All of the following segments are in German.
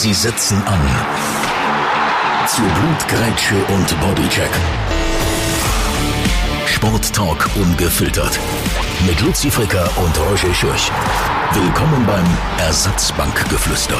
Sie setzen an. Zu Blutgrätsche und Bodycheck. Sporttalk ungefiltert. Mit Luzi Fricker und Roger Schürch. Willkommen beim Ersatzbankgeflüster.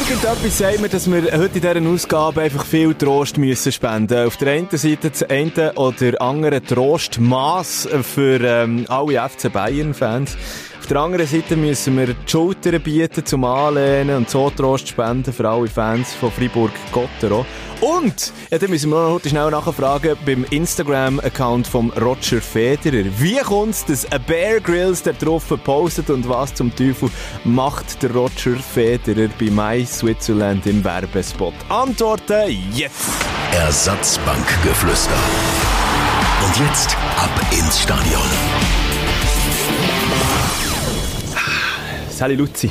Irgendetwas sagt mir, dass wir heute in dieser Ausgabe einfach viel Trost müssen spenden Auf der einen Seite das eine oder andere Trostmaß für ähm, alle FC Bayern-Fans. Auf der anderen Seite müssen wir die Schultern bieten zum Anlehnen und so Trost spenden für alle Fans von Fribourg-Gottero. Und, ja, dann müssen wir noch heute schnell nachfragen beim Instagram-Account von Roger Federer. Wie kommt es, dass ein Bear Grylls da drauf postet und was zum Teufel macht der Roger Federer bei My Switzerland im Werbespot? Antworten jetzt! Ersatzbankgeflüster. Und jetzt ab ins Stadion. Sally Luzi.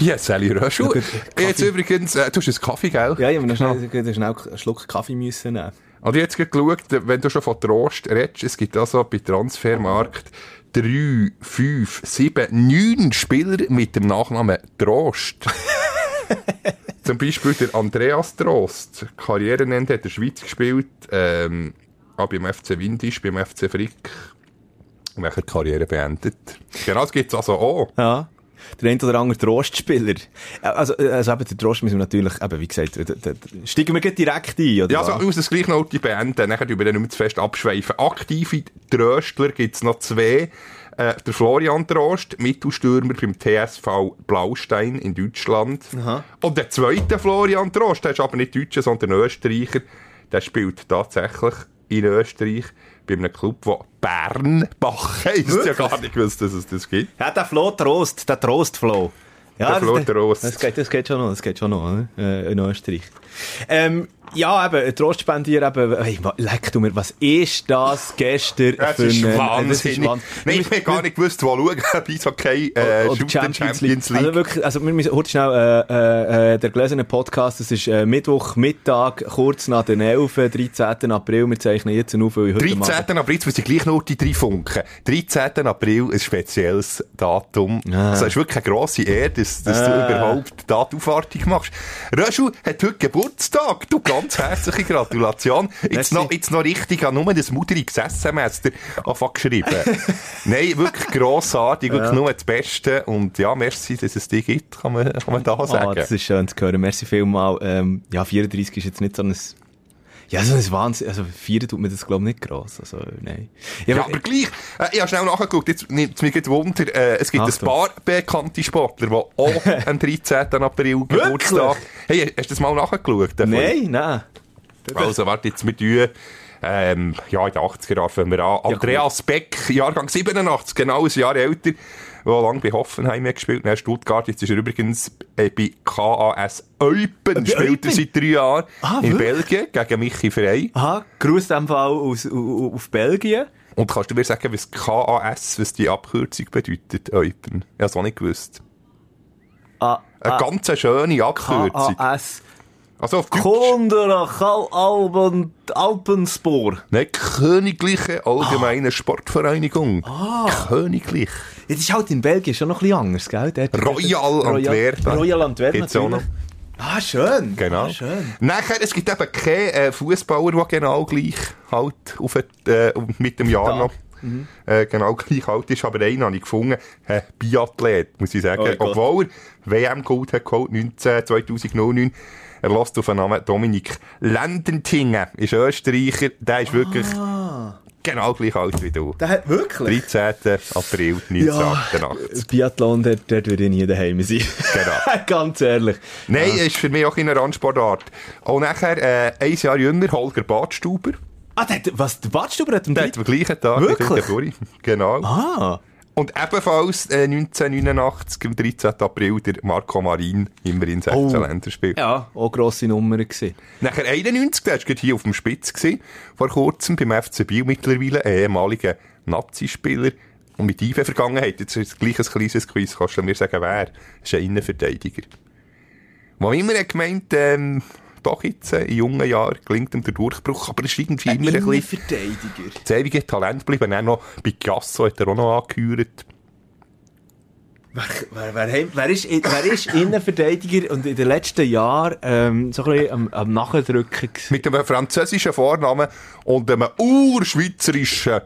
Ja, Sally Röschel. Jetzt übrigens, äh, du hast einen Kaffee, gell? Ja, ich muss noch schnell, schnell einen Schluck Kaffee müssen nehmen. Und jetzt geschaut, wenn du schon von Trost redest, es gibt also bei Transfermarkt drei, fünf, sieben, neun Spieler mit dem Nachnamen Trost. Zum Beispiel der Andreas Trost. Karrierenende hat in der Schweiz gespielt, ähm, auch beim FC Windisch, beim FC Frick. Und nachher Karriere beendet. Genau, das gibt's also auch. Ja. Der eine oder andere Trostspieler. Ja, Also, also eben, den Trost müssen wir natürlich, eben, wie gesagt, steigen wir direkt ein, oder Ja, also, ich muss das gleich noch beenden, nachher über den nicht mehr zu fest abschweifen. Aktive Tröstler gibt's noch zwei. Äh, der Florian Trost, Mittelstürmer beim TSV Blaustein in Deutschland. Und der zweite Florian Trost, der ist aber nicht Deutscher, sondern Österreicher. Der spielt tatsächlich in Österreich bei einem Club, der Bernbach. Ich Wirklich? ja gar nicht gewusst, dass es das gibt. Ja, der Flo Trost, der Trostflo. Ja, Der das, Trost. Das geht, das geht schon noch, das geht schon noch, ne? äh, in Österreich. Ähm, ja, eben, ein Trostspendier, eben, hey, wa- leck du mir, was ist das gestern Das für ist eine- wahnsinnig. Nein, ich habe gar nicht gewusst, wo schauen, bis okay, äh, oder Shooter Champions League. Also wirklich, also wir müssen heute schnell, äh, äh, äh, der gelesene Podcast, das ist äh, Mittwoch, Mittag, kurz nach den 11, 13. April, wir zeichnen jetzt auf, weil ich heute 13. April, jetzt muss ich gleich noch die drei Funken. 13. April, ein spezielles Datum. Ah. Das ist wirklich eine grosse Ehre, dass, dass du Ah. überhaupt da die Aufwartung machst. Röschel hat heute Geburtstag. Du, ganz herzliche Gratulation. Jetzt noch, jetzt noch richtig an nur das mudriges SMS anfangen geschrieben. Nein, wirklich grossartig, wirklich nur das Beste. Und ja, merci, dass es dich gibt, kann man, kann man da Ah, sagen. das ist schön zu hören. Merci vielmal. Ähm, ja, 34 ist jetzt nicht so ein, ja, so ein Wahnsinn. Also, feiern tut mir das, glaube ich, nicht gross. Also, nein. Ja, aber gleich, äh, ich habe schnell nachgeschaut, jetzt mich gerade Wunder, äh, es gibt Achtung. ein paar bekannte Sportler, die auch am 13. April Geburtstag Hey, hast du das mal nachgeschaut? davon? Nein, nein. Also, warte, jetzt mit dir, ähm, ja, in den 80er Jahren fangen wir an. Andreas Beck, Jahrgang 87, genau ein Jahr älter, der lange bei Hoffenheim hat gespielt, dann Stuttgart, jetzt ist er übrigens äh, bei KAS Eupen, spielt er seit drei Jahren Ah, in? Belgien, gegen Michi Frey. Aha, Gruß dem Fall aus, au- auf Belgien. Und kannst du mir sagen, was KAS, was die Abkürzung bedeutet, Eupen? Ich habe es auch nicht gewusst. Ah, Eine ganz schöne Abkürzung. KAS. Also auf Deutsch. Kunderach Alpen, Alpenspor. Nein, Königliche Allgemeine Sportvereinigung. Ah. Königlich. Jetzt ist halt in Belgien schon noch ein bisschen anders, gell? Dort- Royal Antwerpen. Royal Antwerpen, Gibt's auch. Ah, schön. Genau. Ah, schön. Nachher, es gibt eben keinen äh, Fußballer, der genau gleich halt auf, äh, mit dem Jahr noch äh, genau gleich alt ist. Aber einen habe ich gefunden, ein Biathlet, muss ich sagen. Oh. Obwohl er WM-Gold hat geholt, 19, 2009. Er lässt auf den Namen Dominik Lendentingen, ist Österreicher. Der ist wirklich genau gleich alt wie du. Der hat wirklich? 13. April 1988. Biathlon, dort, dort würde ich nie daheim sein. Genau. Ganz ehrlich. Nein, ist für mich auch eine Randsportart. Und nachher, äh, ein Jahr jünger, Holger Badstuber. Ah, der, hat- was, der Badstuber hat am Der hat am gleichen Tag Wirklich? der. Genau. Ah. Und ebenfalls äh, 1989, am 13. April, der Marco Marin, immerhin 16 Oh. Länderspiel. Ja, auch grosse Nummer gewesen. Nachher 91, der war gerade hier auf dem Spitz, gewesen, vor kurzem beim FC Biel mittlerweile, ein ehemaliger Nazi-Spieler. Und mit tiefer Vergangenheit, jetzt ist gleich ein kleines Quiz, kannst du mir sagen, wer? Das ist ein Innenverteidiger. Wo immer er gemeint, ähm, doch jetzt, äh, in jungen Jahren, gelingt ihm der Durchbruch, aber es ist irgendwie immer ein bisschen Verteidiger. das ewige Talent geblieben. Dann noch bei Giasso hat er auch noch angehört. Wer, wer, wer, wer, ist, wer ist Innenverteidiger und in den letzten Jahren ähm, so ein bisschen am, am Nachdrücken? gewesen? Mit einem französischen Vornamen und einem urschweizerischen,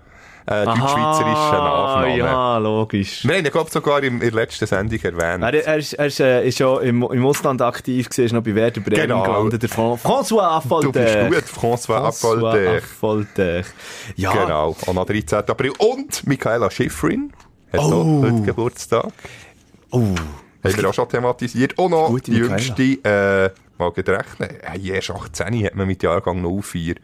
äh, deutsch-schweizerischen Nachnamen. ja, logisch. Wir haben ihn, glaube ich, sogar in der letzten Sendung erwähnt. Er, er, ist, er ist, äh, ist ja im, im Ausland aktiv gewesen, ist noch bei Werder Bremen Genau. gelandet. Der Fran François Du bist Affolter. gut, François Affolter. Affolter. Ja, Genau, noch 13. April. Und Michaela Schifrin hat Oh. heute Geburtstag. oh, Haben wir auch schon thematisiert. Und noch Gute die jüngste, äh, mal gerade rechnen, äh, erst 18 hat man mit Jahrgang 04.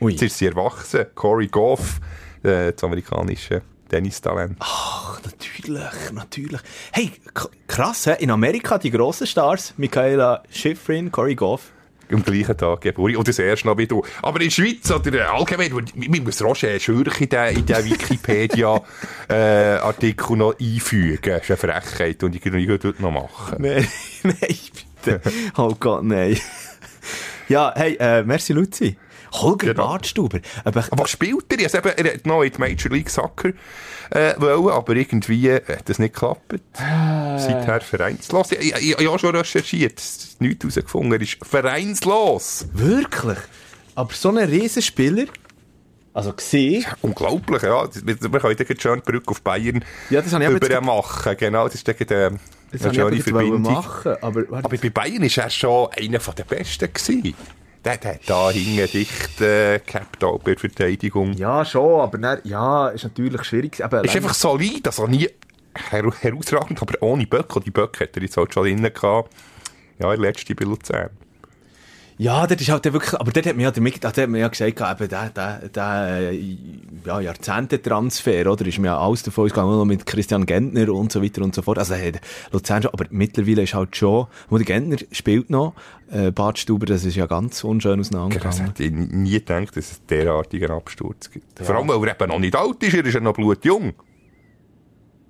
Ui. Jetzt ist sie erwachsen. Corey Goff, äh, das amerikanische Tennistalent. Ach, natürlich, natürlich. Hey, krass, in Amerika die grossen Stars, Michaela Schifrin, Corey Goff. Am gleichen Tag Geburt. Und das erste noch wie du. Aber in der Schweiz oder äh, allgemein, wir müssen Roger Schürch in den Wikipedia-Artikel noch einfügen. Das ist eine Frechheit und ich kann ich dort noch machen. Nein, nein, bitte. Oh Gott, nein. Ja, hey, äh, merci Luzi. Holger Genau. Badstuber. Aber, Aber was spielt er? Also eben, er hat noch in die Major League Soccer äh, wollen, aber irgendwie äh, hat das nicht geklappt. Seither vereinslos. Ich, ich, ich, ich habe schon recherchiert, es ist nichts herausgefunden. Er ist vereinslos. wirklich? Aber so ein Riesenspieler, also gesehen, Unglaublich, ja. Wir können dann schön die Brücke auf Bayern Ja, das habe ich über jetzt- machen. Genau, das ist dann äh, das eine schöne jetzt Verbindung. machen. Aber, Aber bei Bayern war er schon einer der Besten. Gewesen. Der, der hat da hinten dicht äh, gehabt, auch bei der Verteidigung. ja, schon, aber dann, ja, ist natürlich schwierig. Aber ist einfach solid, also nie her herausragend, aber ohne Böck. Und die Böcke hat er jetzt halt schon drin gehabt. Ja, der letzte bei Luzern. Ja, das ist halt wirklich, aber dort hat man ja, damit, dort hat man ja gesagt, eben, der, der, der, äh, ja, Jahrzehnte-Transfer, oder? Ist mir ja alles davon ausgegangen, auch noch mit Christian Gentner und so weiter und so fort. Also, hat Luzern schon, aber mittlerweile ist halt schon, wo der Gentner spielt noch, äh, Bad Stuber, das ist ja ganz unschön Das auseinandergegangen. hätte ich nie gedacht, dass es derartigen Absturz gibt. Vor allem, weil er eben noch nicht alt ist, er ist ja noch blutjung.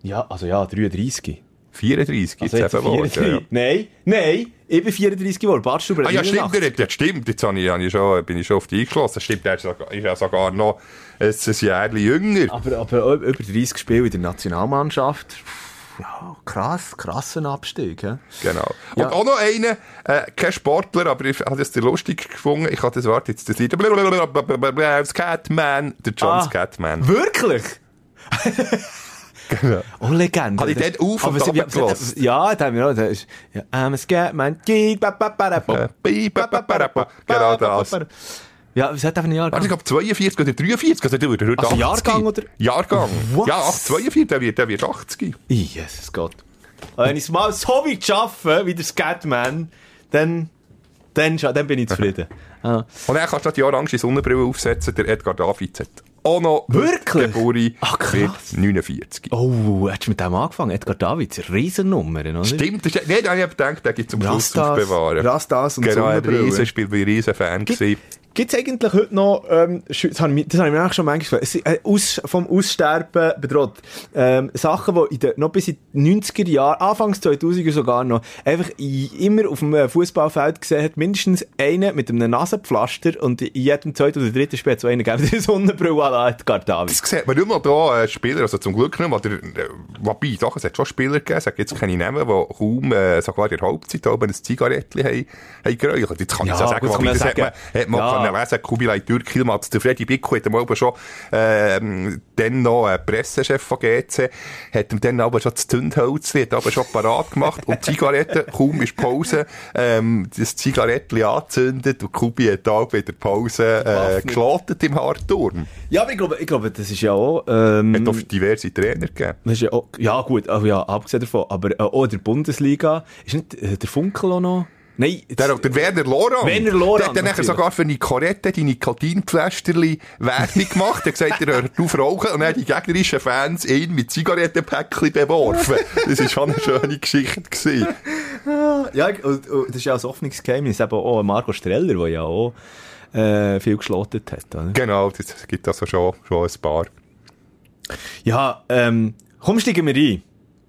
Ja, also ja, 33. 34 Also jetzt eben geworden. 34. Ja. Nein, nein, ich bin 34 geworden. Bad Stuber Ah ja, stimmt, 89. der ja, stimmt. Jetzt habe ich, habe ich schon, bin ich schon auf die eingeschlossen. Stimmt, der ist ja sogar noch ein, ein Jahr jünger. Aber, aber über 30 Spiele in der Nationalmannschaft, ja, krass, krasser Abstieg, hä? Genau. Ja. Und auch noch einer, äh, kein Sportler, aber ich habe das lustig gefunden. Ich habe das Wort jetzt das Lied. Das Catman, der John Ah. Catman. Wirklich? Genau. Oh, Legende. Habe ich dort auf und ja, gelassen? Ja, da haben wir auch. Da ist, ja, I'm a ba. Genau das. Ja, was hat er für ein Jahr Also ich glaube 42 oder 43, also der wird Also 80. Jahrgang oder? Jahrgang. Was? Ja, 42, der wird, der wird 80. Jesus Gott. Wenn ich es mal so weit schaffe, wie der Scatman, dann, dann, dann bin ich zufrieden. Ah. Und dann kannst du die orange Sonnenbrille aufsetzen, der Edgar Davids hat auch noch Wirklich? Geburi Ach, krass. wird 49. Oh, hast du mit dem angefangen? Edgar Davids, Riesennummer, oder? Stimmt, das ist, nee, da habe ich gedacht, der gibt zum Schluss Rastas, aufbewahren. Rastas und Genau, ein. Riesenspiel, bin ich ein Riesenfan gewesen. Gibt es eigentlich heute noch, ähm, das habe ich, ich mir auch schon manchmal gefragt, äh, aus, vom Aussterben bedroht, ähm, Sachen, die in der, noch bis in die 90er Jahre, Anfangs 2000er sogar noch, einfach immer auf dem äh, Fußballfeld gesehen hat, mindestens einen mit einem Nasenpflaster und in jedem zweiten oder dritten Spiel so einen gegeben, der Sonnenbrille la Edgar Davids. Das sieht man mal da äh, Spieler, also zum Glück nicht mal, der, äh, wobei, doch, es hat schon Spieler gegeben, es jetzt keine Namen, die kaum, äh, sogar in der Halbzeit oben ein Zigarettchen haben, haben geräuchert. Jetzt kann ich Ja, so sagen, wobei, man das hat man, sagen. hat man Ja. Können lesen, Kubilay Türkil, Mats, der Freddy Bicko hat ihm aber schon, ähm, dann noch ein Pressechef von GC, hat ihm dann aber schon das Zündhölzchen, hat aber schon parat gemacht und Zigaretten, kaum ist Pause, ähm, das Zigarettchen angezündet und Kubi hat auch wieder Pause, äh, geschlotet im Hartturm. Ja, aber ich glaube, ich glaube, das ist ja auch, ähm, Hat auch diverse Trainer gegeben. das ist ja, auch, ja gut, oh, ja, abgesehen davon, aber äh, auch in der Bundesliga, ist nicht äh, der Funkel auch noch? Nein, jetzt- Der, der Werner Lorand. Werner Lorand, Der hat dann nachher natürlich. sogar für Nicorette die Nikotinpflästerli Werbung gemacht. Er hat gesagt, er hört auf rauchen. Und dann haben die gegnerischen Fans ihn mit Zigarettenpäckchen beworfen. Das war schon eine schöne Geschichte. Gewesen. Ja, und, und das ist ja ein Hoffnungsgeheimnis, eben auch Marco Streller, der ja auch äh, viel geschlottet hat. Oder? Genau, das gibt also schon, schon ein paar. Ja, ähm, komm, steigen wir ein.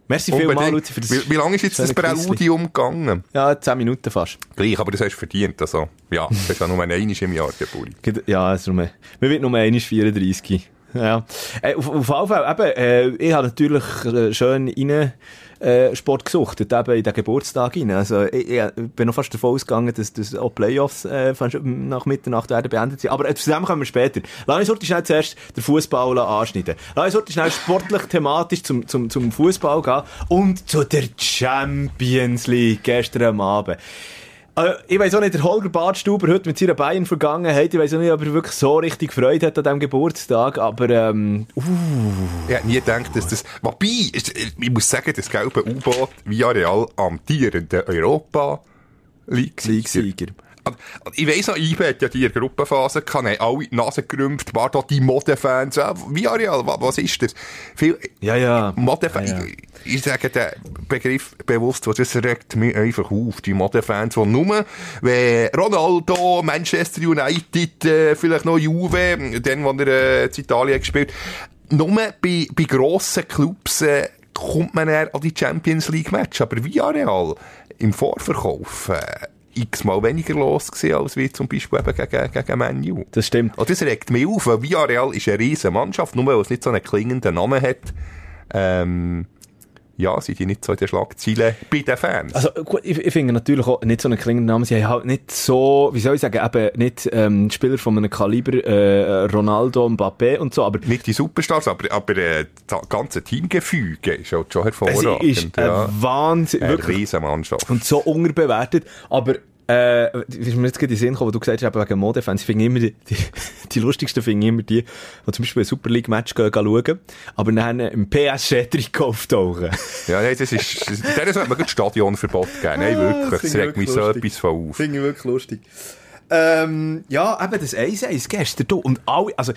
Merci vielmals, Luzi, für das Wie, wie lange ist jetzt das. Präludium gegangen? Ja, 10 Minuten fast. Gleich, aber das hast du verdient. Also, ja, das ist ja nur einmal im Jahr Geburt. Geht- Ja, es ist nur, man wird nur einmal 34. Ja. Äh, auf, auf jeden Fall, eben, äh, ich habe natürlich äh, schön rein, äh, Sport gesuchtet, eben in den Geburtstag rein. Also, ich, ich bin noch fast davon ausgegangen, dass, dass auch Playoffs äh, nach Mitternacht werden beendet sind. Aber äh, zu kommen wir später. Lass uns heute schnell zuerst den Fußball anschneiden. Lass uns heute schnell sportlich thematisch zum, zum, zum Fußball gehen und zu der Champions League gestern Abend. Also, ich weiß auch nicht, der Holger Badstuber heute mit seiner Bayern-Vergangenheit, ich weiß auch nicht, ob er wirklich so richtig Freude hat an diesem Geburtstag, aber, ähm, uh. Ich hätte nie gedacht, dass das, wobei, ich muss sagen, das gelbe U-Boot via Real amtierende Europa League-Sieger. Ich weiss noch, IBE hat ja die Gruppenphase gehabt, haben alle die Nase gerümpft, war da die Modefans, ja, wie Ariel, was ist das? Viel, ja, ja. Modefans, ja, ja. ich, ich sage den Begriff bewusst, das regt mich einfach auf, die Modefans, die nur, wenn Ronaldo, Manchester United, äh, vielleicht noch Juve, dann, wo er äh, in Italien gespielt nur bei, bei grossen Clubs, äh, kommt man eher an die Champions League Match, aber wie Real im Vorverkauf, äh, x-mal weniger los gewesen, als wie zum Beispiel eben gegen, gegen Menu. Das stimmt. Und das regt mich auf, weil Villarreal ist eine riesige Mannschaft, nur weil es nicht so einen klingenden Namen hat. Ähm, ja, sind die nicht so in den Schlagzeilen bei den Fans. Also, gut, ich, ich finde natürlich auch nicht so einen klingenden Namen. Sie haben halt nicht so, wie soll ich sagen, eben nicht ähm, Spieler von einem Kaliber äh, Ronaldo, Mbappé und so, aber... Nicht die Superstars, aber, aber äh, das ganze Teamgefüge ist halt schon hervorragend. Es ist ja. ein Wahnsinn. Eine Riesenmannschaft. Und so unterbewertet, aber äh, ist mir jetzt gerade in den Sinn gekommen, wo du gesagt hast, wegen Modefans, ich finde immer die, die, die lustigsten finde immer die, die zum Beispiel ein Super League Match gehen, gehen schauen, aber dann im PSG-Trikot auftauchen. ja, nein, das ist, der sollte man ein Stadionverbot geben, nein, wirklich, das regt mich so etwas von auf. Finde ich wirklich lustig. Ähm, ja, eben das 1-1 gestern, du, und alle, also,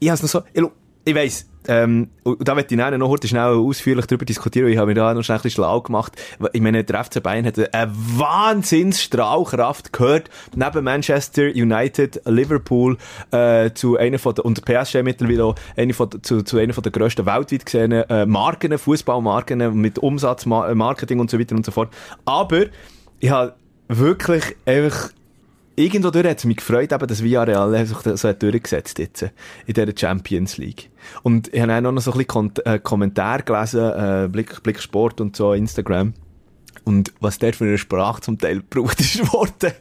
ich hab's noch so, ich, ich weiss, ähm, da möchte ich noch heute schnell ausführlich darüber diskutieren, ich habe mir da noch schnell ein bisschen schlau gemacht. Ich meine, der FC Bayern hat eine Wahnsinnsstrahlkraft gehört, neben Manchester United, Liverpool, äh, zu einer von der, und PSG mittlerweile auch, eine von, zu, zu einer von der grössten weltweit gesehenen äh, Marken, Fußballmarken mit Umsatz, Marketing und so weiter und so fort. Aber ich habe wirklich einfach irgendwo durch hat es mich gefreut, eben, dass Villarreal sich so hat durchgesetzt jetzt in dieser Champions League. Und ich habe auch noch so ein bisschen äh, Kommentare gelesen, äh, Blick, Blick Sport und so, Instagram. Und was der für eine Sprache zum Teil gebraucht ist worden.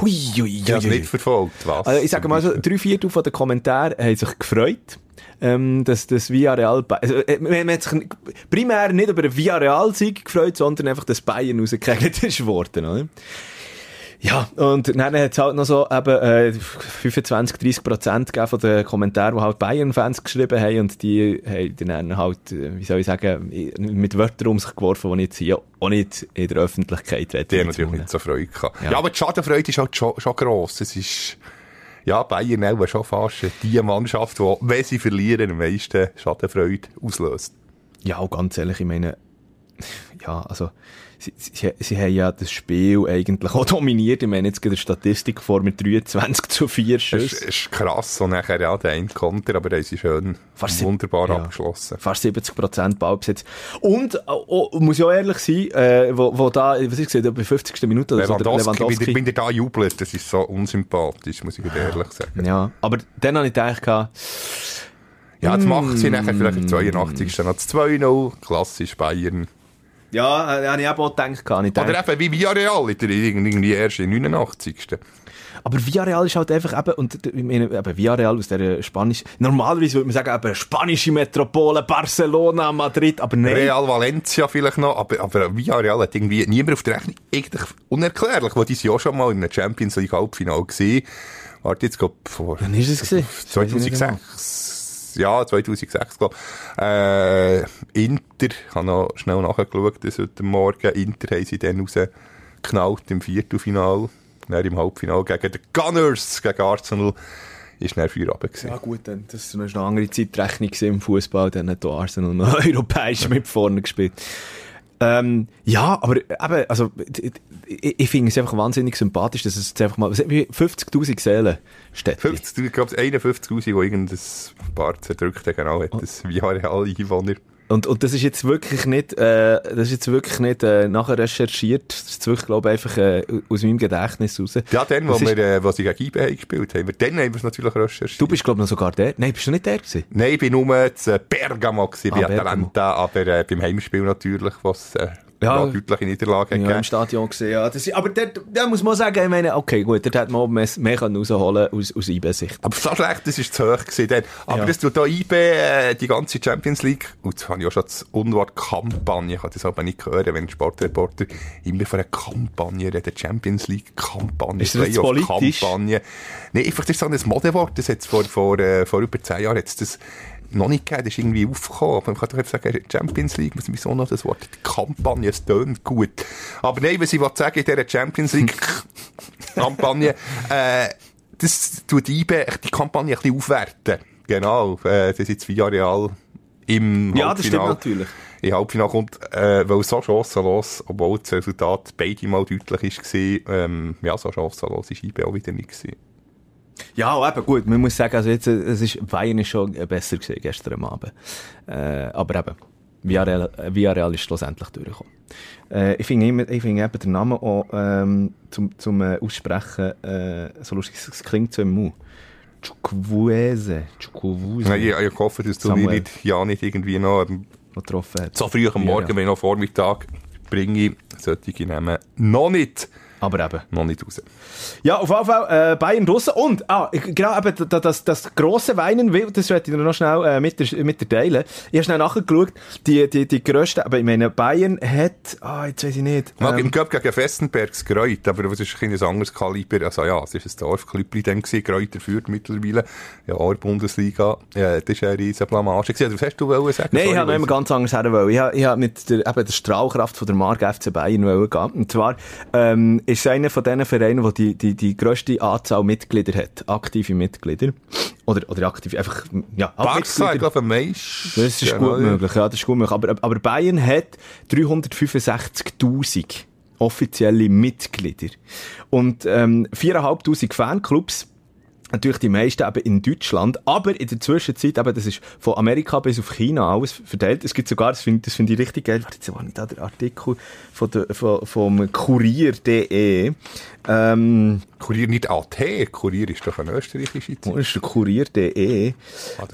Hui, hui, hui. Ich habe nicht verfolgt, was? Also ich sage mal so, drei Viertel von den Kommentaren haben sich gefreut. Ähm, dass das Villarreal, also, äh, man hat sich primär nicht über den Villarreal-Sieg gefreut, sondern einfach, dass Bayern rausgekegelt ist worden, oder? Ja, und dann hat es halt noch so eben äh, 25, 30 Prozent von den Kommentaren, die halt Bayern-Fans geschrieben haben und die haben dann halt, äh, wie soll ich sagen, mit Wörtern um sich geworfen, die jetzt hier auch nicht in der Öffentlichkeit werden. Die haben natürlich nicht so Freude gehabt. Ja. ja, aber die Schadenfreude ist halt schon, schon gross. Es ist, ja, Bayern auch schon fast die Mannschaft, die, wenn sie verlieren, am meisten Schadenfreude auslöst. Ja, ganz ehrlich, ich meine, ja, also, sie, sie, sie haben ja das Spiel eigentlich auch dominiert. Ich meine, jetzt geht eine Statistik vor mit 23 zu 4 Schüssen. Es ist krass. Und nachher ja der Konter, aber haben sie schön Fast wunderbar ja, abgeschlossen. Fast 70 Prozent Ballbesitz. Und, oh, muss ich auch ehrlich sein, äh, wo, wo da, was ich gesehen bei 50. Minute oder Lewandowski, so, Lewandowski. Wenn, wenn da jubelt, das ist so unsympathisch, muss ich ehrlich sagen. Ja, aber dann habe ich gedacht, ja, jetzt macht sie nachher vielleicht im 82. noch 2-0, klassisch Bayern. Ja, äh, habe ich auch gedacht. Gar nicht Oder eben wie Villarreal, irgendwie erst im 89. Aber Villarreal ist halt einfach eben, und ich meine, eben Villarreal aus der Spanisch, normalerweise würde man sagen, eben spanische Metropole, Barcelona, Madrid, aber nein. Real Valencia vielleicht noch, aber, aber Villarreal hat irgendwie niemand auf der Rechnung, eigentlich unerklärlich, weil die sind ja schon mal in einem Champions League Halbfinale gesehen. Warte, jetzt glaube vor... Wann ist es gesehen? 2006 ja, 2006, glaube äh, Inter, ich habe noch schnell nachgeschaut, das heute Morgen, Inter haben sie dann rausgeknallt im Viertelfinal, dann im Halbfinal gegen die Gunners, gegen Arsenal, ist dann Feuer runter Ja gut, dann, das war eine andere Zeitrechnung im Fußball, dann hat Arsenal noch europäisch mit vorne gespielt. Ähm, ja, aber eben, also, ich, ich finde es einfach wahnsinnig sympathisch, dass es jetzt einfach mal, 50.000 Seelen steht. 50, ich glaube, 51.000, die irgendein paar zerdrückt genau, hat das wie alle Einwohner. Und, und das ist jetzt wirklich nicht, äh, das ist jetzt wirklich nicht äh, nachher recherchiert. Das ist wirklich, glaube ich, einfach äh, aus meinem Gedächtnis raus. Ja, dann, wo Das wir, äh, wo sie gegen IB haben gespielt haben, dann haben wir es natürlich recherchiert. Du bist, glaube ich, noch sogar der. Nein, bist du nicht der gewesen? Nein, ich bin nur zu Bergamo gewesen, bei Ah, Bergamo. Atalanta, aber äh, beim Heimspiel natürlich, was äh, Ja. deutliche Niederlage Ja, im. Stadion gesehen, ja. Das, aber da muss man sagen, ich meine, okay, gut, dort hätte man mehr, mehr können rausholen aus, aus IB-Sicht. Aber so schlecht, das ist zu hoch gewesen. Aber Ja. das tut da IB, äh, die ganze Champions League, und jetzt habe ich auch schon das Unwort Kampagne, ich kann das aber nicht hören, wenn ein Sportreporter immer von einer Kampagne redet, Champions League Kampagne, Ist das jetzt politisch? Kampagne. Nein, einfach, das ist so ein Modewort, das jetzt vor, vor, äh, vor über zehn Jahren jetzt das noch nicht gegeben, das ist irgendwie aufgekommen. Aber man kann doch sagen, Champions League, muss wieso noch das Wort, die Kampagne, es tönt gut. Aber nein, was ich wollte sagen, in dieser Champions League Kampagne, äh, das tut echt die Kampagne ein bisschen aufwerten. Genau, äh, das ist jetzt Villarreal im Ja, das stimmt natürlich. Im Halbfinale kommt, äh, weil so chancenlos, obwohl das Resultat beide mal deutlich war, ähm, ja, so chancenlos ist IBE auch wieder nicht gewesen. Ja, eben gut, man muss sagen, also jetzt, äh, es ist, Bayern ist schon äh, besser gewesen gestern Abend. Äh, aber eben, Villarreal, äh, Villarreal ist schlussendlich durchgekommen. Äh, ich finde immer, ich finde eben den Namen auch, ähm, zum, zum äh, Aussprechen, äh, so lustig, es klingt so im Mund. Chukwueze, Chukwueze, Nein, ich, ich hoffe, dass du mich nicht, ja nicht irgendwie noch ähm, getroffen hat. so früh am Morgen, Ja, wenn ich noch Vormittag bringe, sollte ich nehmen, noch nicht, Aber eben. noch nicht raus. Ja, auf jeden Fall äh, Bayern draussen. Und, ah, genau, eben, das, das, grosse Weinen, will- das werde ich dir noch schnell äh, mit, der, mit der teilen. Ich habe schnell nachgeschaut, die, die, die grössten, aber ich meine, Bayern hat, ah, jetzt weiß ich nicht. Mag ähm, im Cup gegen Festenbergs Greut, aber das ist ein, ein anderes Kaliber. Also ja, es ist ein Dorfklüppli dann gewesen. Greuter führt mittlerweile. Ja, auch in der Bundesliga. Ja, das war eine riesen Blamage gewesen. Was hast du wollen sagen? Nein, ich habe noch immer ganz anders her wollen. Ich habe, habe mit der, eben der Strahlkraft von der Marke FC Bayern wollen gehen. Und zwar, ähm, ist es einer von diesen Vereinen, der die, die, die grösste Anzahl Mitglieder hat. Aktive Mitglieder. Oder, oder aktiv, einfach, ja, Barca, ich glaube, am meisten. Das ist gut möglich, ja, das ist gut möglich. Aber, aber Bayern hat 365.000 offizielle Mitglieder. Und, ähm, 4.500 Fanclubs. Natürlich die meisten eben in Deutschland, aber in der Zwischenzeit, eben, das ist von Amerika bis auf China alles verteilt. Es gibt sogar, das finde find ich richtig geil, warte, jetzt war nicht da der Artikel von der, von, vom Kurier.de. Ähm, Kurier nicht AT, Kurier ist doch ein österreichischer Zeitung. Wo ist der Kurier.de? Ah,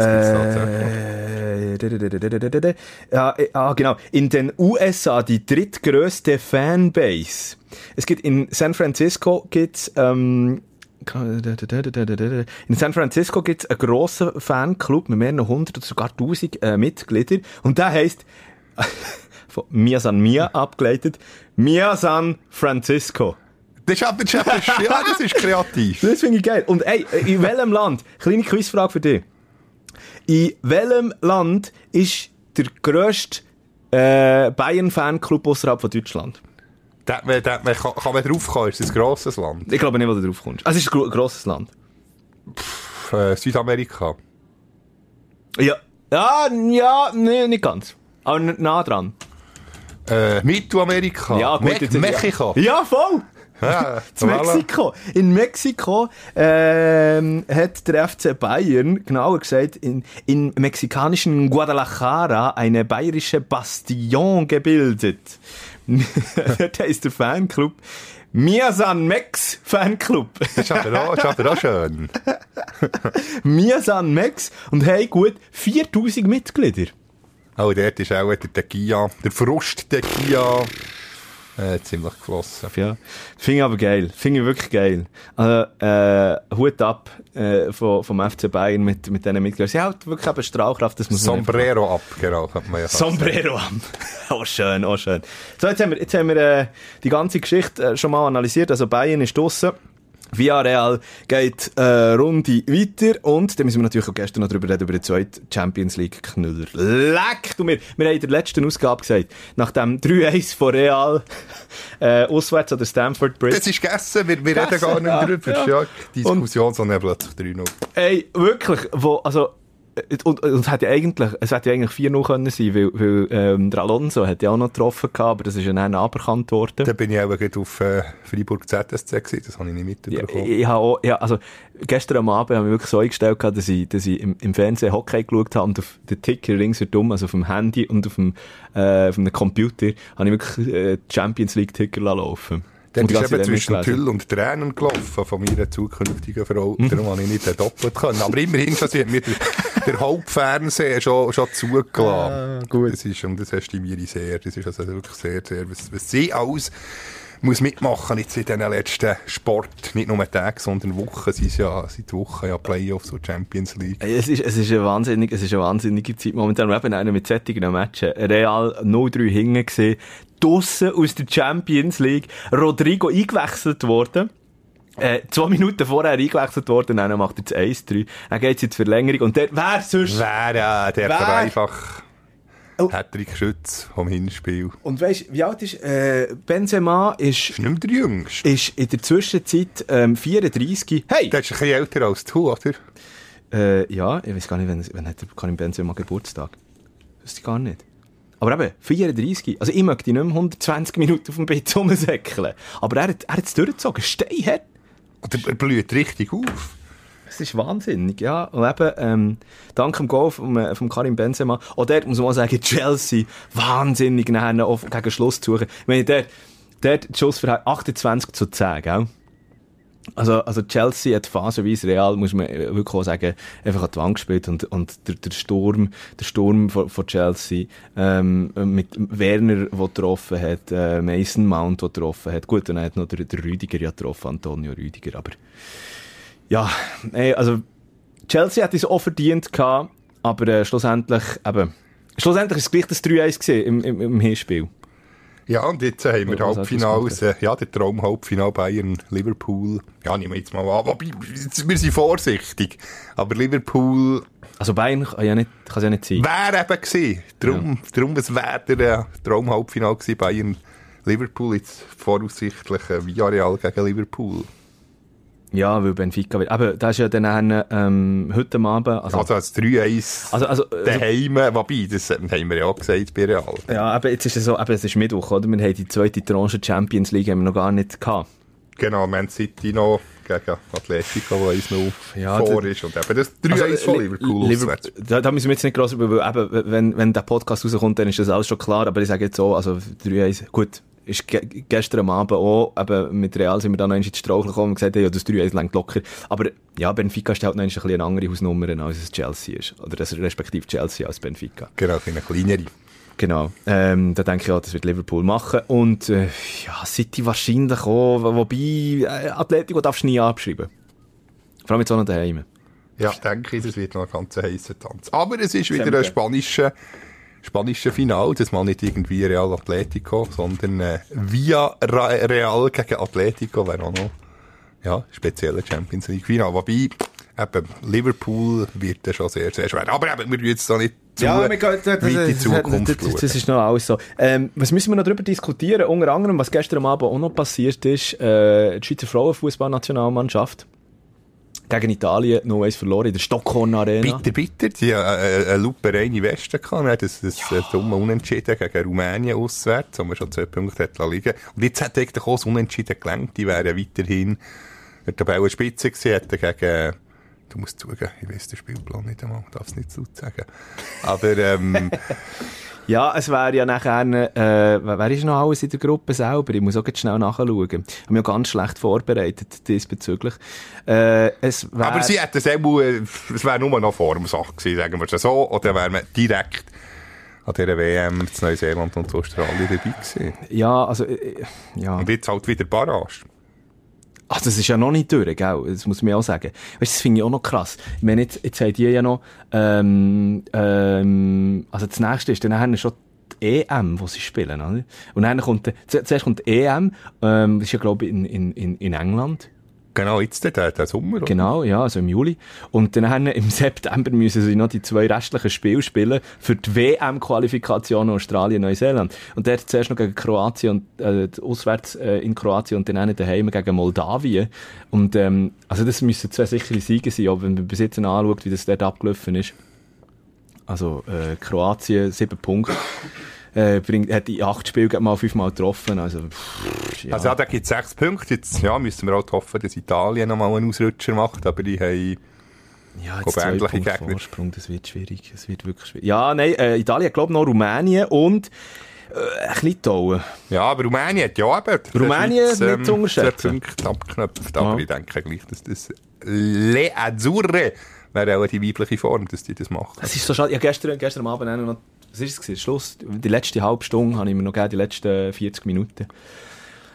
ja, äh, äh, ah, genau. In den USA die drittgrößte Fanbase. Es gibt in San Francisco gibt's, ähm, in San Francisco gibt's einen grossen Fanclub mit mehreren hundert oder sogar tausend äh, Mitgliedern. Und der heisst, von Mia San Mia abgeleitet, Mia San Francisco. Das ist das ist, aber- ja, das ist kreativ. Das finde ich geil. Und ey, in welchem Land, kleine Quizfrage für dich. In welchem Land ist der grösste äh, Bayern-Fanclub außerhalb von Deutschland? Da, da, man, kann, kann man draufkommen, ist das ein grosses Land. Ich glaube nicht, wo du drauf kommst. Also, es ist ein gro grosses Land. Äh, Südamerika. Ja. Ja, ja, nee, nicht ganz. Aber nah dran. Äh, Mittelamerika. Ja, gut. Me Mexiko. Ja, voll! Ja, In Mexiko. In Mexiko ähm, hat der FC Bayern, genauer gesagt, in, in mexikanischen Guadalajara eine bayerische Bastion gebildet. der ist der Fanclub. Mia San Max Fanclub. das ist aber auch, schön. Mia San Max und haben gut 4000 Mitglieder. Oh, dort ist auch der Tequila, der Frust-Tequila äh, ziemlich geflossen. Ja, finde ich aber geil. Finde ich wirklich geil. Also, äh, Hut ab äh, vom, vom FC Bayern mit, mit diesen Mitgliedern. Sie hat wirklich eben Strahlkraft, das muss Sombrero ab, genau, hat man ja fast Sombrero am. Oh, schön, oh, schön. So, jetzt haben wir, jetzt haben wir äh, die ganze Geschichte äh, schon mal analysiert. Also, Bayern ist draussen. Villarreal geht äh, Runde weiter und dann müssen wir natürlich auch gestern noch darüber reden, über den zweiten Champions League Knüller. Leck du mir! Wir haben in der letzten Ausgabe gesagt, nach dem 3-1 von Real äh, auswärts an der Stamford Bridge. Das ist gegessen, wir, wir reden gar nicht ja, drüber. ja. Ja. Diskussion, sondern plötzlich 3-0. Ey, wirklich, wo, also, und, und es hätte ja eigentlich, es hätte ja eigentlich 4-0 können sein, weil, weil, ähm, der Alonso hat ja auch noch getroffen gehabt, aber das ist ja dann aberkannt worden. Da bin ich auch gerade auf, äh, Freiburg ZSC gewesen, das habe ich nicht mitbekommen. Ja, ich habe auch, ja, also, gestern am Abend habe ich wirklich so eingestellt gehabt, dass ich, dass ich im, im Fernsehen Hockey geschaut habe und auf den Ticker ringsherum, also auf dem Handy und auf dem, äh, auf dem Computer, habe ich wirklich, äh, Champions League Ticker laufen Dann Und ist eben zwischen. Tüll und Tränen gelaufen von meiner zukünftigen Frau. Mhm. Darum habe ich nicht doppelt können. Aber immerhin schon, sie hat mir der, Hauptfernseher schon, schon zugelassen. Ah, gut. Das ist, und das estimiere ich sehr. Das ist also wirklich sehr, sehr, was, was sie alles muss mitmachen jetzt in diesen letzten Sport. Nicht nur Tage, sondern Wochen. Sie ist ja seit Wochen ja Playoffs und Champions League. Ey, Es ist, es ist eine wahnsinnig, es ist eine wahnsinnige Zeit momentan. Wir haben einen mit sättigen Matchen. Real 0-3 hinten gesehen. Draussen aus der Champions League. Rodrigo eingewechselt worden. Äh, zwei Minuten vorher eingewechselt worden, dann macht er das 1-3. Dann geht's jetzt Verlängerung. Und der, wer sonst? Wer, ja, der Wer? einfach Oh. Hattrick Schütz vom Hinspiel. Und weisst, wie alt ist, äh, Benzema ist, Ist nicht der Jüngste. ist in der Zwischenzeit, ähm, 34. Hey! Der ist ein bisschen älter als du, oder? Äh, ja, ich weiß gar nicht, wenn, wenn hat der Karim Benzema Geburtstag? Wüsste ich gar nicht. Aber eben, 34. Also ich möchte nicht mehr 120 Minuten auf dem Bett rumsäckeln. Aber er hat, er hat es durchgezogen. Steinhart. Und er blüht richtig auf. Es ist wahnsinnig, ja. Und eben, ähm, dank dem Goal vom, äh, vom Karim Benzema. Auch dort muss man sagen, Chelsea, wahnsinnig nachher auf, gegen Schluss zu suchen. Ich meine, der, der Schussverhältnis 28 zu 10, gell? Also, also Chelsea hat phasenweise Real, muss man wirklich auch sagen, einfach an die Wand gespielt und, und der, der Sturm, der Sturm von, von Chelsea, ähm, mit Werner, der getroffen hat, äh, Mason Mount, der getroffen hat. Gut, dann hat noch der, der Rüdiger ja getroffen, Antonio Rüdiger, aber ja, ey, also Chelsea hat es auch verdient gehabt, aber äh, schlussendlich, eben, schlussendlich ist es gleich das 3-1 gewesen im, im, im Hinspiel. Ja, und jetzt äh, haben wir Was Halbfinals, äh, ja, der Traum-Halbfinal Bayern-Liverpool. Ja, nehmen wir jetzt mal an. Wobei, wir sind vorsichtig. Aber Liverpool Also Bayern kann ja nicht, kann ja nicht sein. wäre eben gewesen. Darum, darum es wäre der äh, Traum-Halbfinal gewesen, Bayern-Liverpool. Jetzt voraussichtlich äh, Villarreal gegen Liverpool. Ja, weil Benfica wird. Aber das ist ja dann ähm, heute Abend. Also, Also als 3-1 also, also, also daheim, wobei, das haben wir ja auch gesagt bei Real. ja, aber jetzt ist es so, aber es ist Mittwoch, oder? Wir haben die zweite Tranche Champions League haben wir noch gar nicht gehabt. Genau, Man City noch gegen Atletico, wo 1-0 Ja, vor ist. Und eben das 3-1 von Li- Liverpool Liverpool da, da müssen wir jetzt nicht gross über, weil eben, wenn, wenn der Podcast rauskommt, dann ist das alles schon klar, aber ich sage jetzt so, also 3-1, gut, ist ge gestern Abend auch, eben mit Real sind wir dann noch ins Straucheln gekommen und gesagt, ja, das 3-1 längt locker. Aber ja, Benfica stellt noch ein bisschen eine andere Hausnummer, als es Chelsea ist. Oder das respektive Chelsea als Benfica. Genau, eine kleinere. Genau. Ähm, da denke ich auch, das wird Liverpool machen. Und äh, ja, City wahrscheinlich auch, wo- wobei äh, Atletico darfst du nie abschreiben. Vor allem jetzt auch noch daheim. Ja, denke ich, das wird noch ein ganz heißer Tanz. Aber es ist wieder ein spanischer, spanischer Final. Das mal nicht irgendwie Real Atletico, sondern äh, via Real gegen Atletico wäre auch noch ja, spezieller Champions League Final. Wobei, eben, Liverpool wird dann schon sehr, sehr schwer. Aber eben, wir müssen jetzt da nicht zu Ja, wir gehen, das, in das, Zukunft das, das, das schauen. ist noch alles so. Ähm, was müssen wir noch darüber diskutieren? Unter anderem, was gestern am Abend auch noch passiert ist, äh, die Schweizer Frauenfußballnationalmannschaft gegen Italien 0-1 verloren in der Stockholm Arena. Bitter, bitter. Die hatten äh, eine lupereine Weste gehabt. Hatten Das, das ja. dumme Unentschieden gegen Rumänien auswärts, wo man schon zwei Punkte hat liegen Und jetzt hat eigentlich auch das Unentschieden gelangt. Die wären weiterhin der Tabellenspitze gewesen, hätten gegen, du musst zugeben, ich weiss den Spielplan nicht einmal, darf es nicht so sagen. Aber, ähm, Ja, es wäre ja nachher, äh, wer ist noch alles in der Gruppe selber? Ich muss auch jetzt schnell nachschauen. Ich habe mich ja ganz schlecht vorbereitet diesbezüglich. Äh, es wär, aber sie hätten es auch, äh, es wäre nur noch Formsache gewesen, sagen wir es so, oder wäre man direkt an dieser WM in Neuseeland und Australien dabei gewesen. Ja, also, äh, ja. Und jetzt halt wieder Barrage. Ach, das ist ja noch nicht durch, gell? Das muss man auch sagen. Weißt, das finde ich auch noch krass. Ich meine, jetzt, jetzt haben die ja noch, ähm, ähm, also das nächste ist dann nachher schon die EM, wo sie spielen, oder? Und dann kommt, zu- zuerst kommt die EM, ähm, das ist ja, glaube ich, in, in, in England. Genau, jetzt der, der, der Sommer. oder? Genau, ja, also im Juli. Und dann im September müssen sie noch die zwei restlichen Spiele spielen für die WM-Qualifikation Australien, Neuseeland. Und der zuerst noch gegen Kroatien und äh, auswärts äh, in Kroatien und dann daheim gegen Moldawien. Und ähm, also das müssen zwei sichere Siege sein, auch wenn man bis jetzt anschaut, wie das dort abgelaufen ist. Also, äh, Kroatien, sieben Punkte. Äh, bringt, hat in acht Spielen mal fünfmal getroffen. Also, pff, ja. Also ja, da gibt es sechs Punkte. Jetzt ja, müssen wir auch hoffen, dass Italien noch mal einen Ausrutscher macht, aber die haben... Ja, jetzt zwei Punkte Gegner. Vorsprung, das wird schwierig. Das wird wirklich schwierig. Ja, nein, äh, Italien glaube noch Rumänien und äh, ein bisschen Litauen. Ja, aber Rumänien hat ja eben... Rumänien Schweiz, ähm, nicht zu unterschätzen. Punkte abgeknöpft, aber Ja. ich denke gleich, dass das Le Azzurre wäre auch die weibliche Form, dass die das machen. Es ist so schade. Ja, gestern, gestern Abend auch noch, was ist es gewesen? Schluss, die letzte halbe Stunde habe ich mir noch gegeben, die letzten 40 Minuten.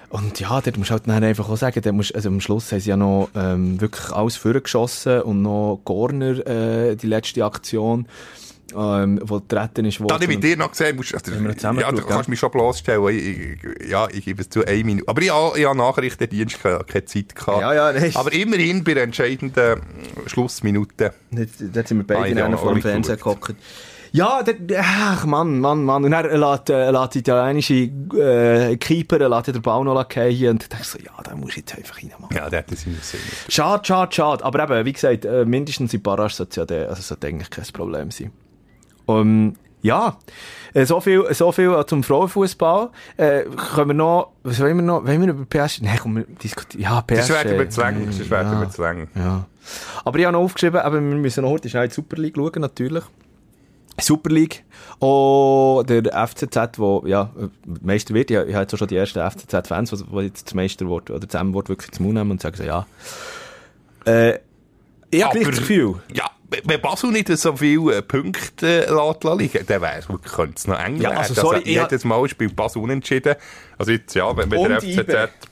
Und ja, dort musst du halt dann einfach auch sagen, dort musst, also am Schluss haben sie ja noch ähm, wirklich alles vorgeschossen und noch Corner, äh, die letzte Aktion, ähm, wo getreten ist Da habe ich mit dir noch gesehen, musst, also, zusammen ja, du kannst mich schon bloßstellen. Ich, ich, ja, ich gebe es zu, eine Minute. Aber ich habe, ich habe Nachrichtendienst keine, keine Zeit gehabt. Ja, ja, nein. Aber immerhin bei der entscheidenden Schlussminute. Dort, dort sind wir beide Ah, in ja, einer vor dem geschaut. gehockt. Ja, der, ach, Mann, Mann, Mann. Und dann lässt, äh, lässt die italienische äh, Keeper lässt den Ball noch fallen und du so, ja, da muss ich jetzt einfach reinmachen. Ja, der hat das in der Sinn. Schade, schade, schade. Aber eben, wie gesagt, äh, mindestens in Barrage sollte ja der, also sollte eigentlich kein Problem sein. Um, ja, äh, so viel, so viel zum Frauenfußball. Äh, können wir noch, was wollen wir noch, wollen wir über PSG? Nein, komm, wir diskutieren. Ja, PSG. Das werden wir zu lang. Das werden ja. wir zu lang. Ja. Aber ich habe noch aufgeschrieben, aber wir müssen noch heute schnell in die Super League schauen, natürlich. Super League. Oh, der FCZ, wo, ja, Meister wird. Ich, ich habe jetzt schon die ersten FCZ-Fans, die jetzt das Meisterwort oder das M-Wort wirklich zum Mund nehmen und sagen so, ja. Äh, ich habe das Gefühl. Ja, wenn Basel nicht so viele äh, Punkte äh, liegen, dann wäre es könnte es noch eng Ja, werden. also sorry, ich jedes Mal spielt Basel unentschieden. Also jetzt, ja, wenn, wenn der. FCZ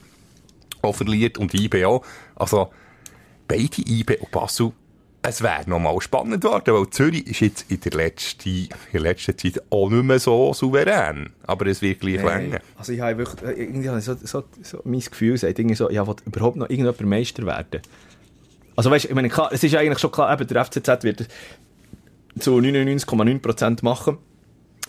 auch verliert und IB auch. Also, beide IB und Basel, es wäre noch mal spannend geworden, weil Zürich ist jetzt in der letzten, in der letzten Zeit auch nicht mehr so souverän. Aber es wird gleich länger. Also ich habe wirklich, äh, irgendwie habe so, so, so mein Gefühl sagt irgendwie so, ja, will überhaupt noch irgendjemand Meister werden? Also weißt, ich meine, klar, es ist eigentlich schon klar, eben, der FCZ wird zu 99,9% machen.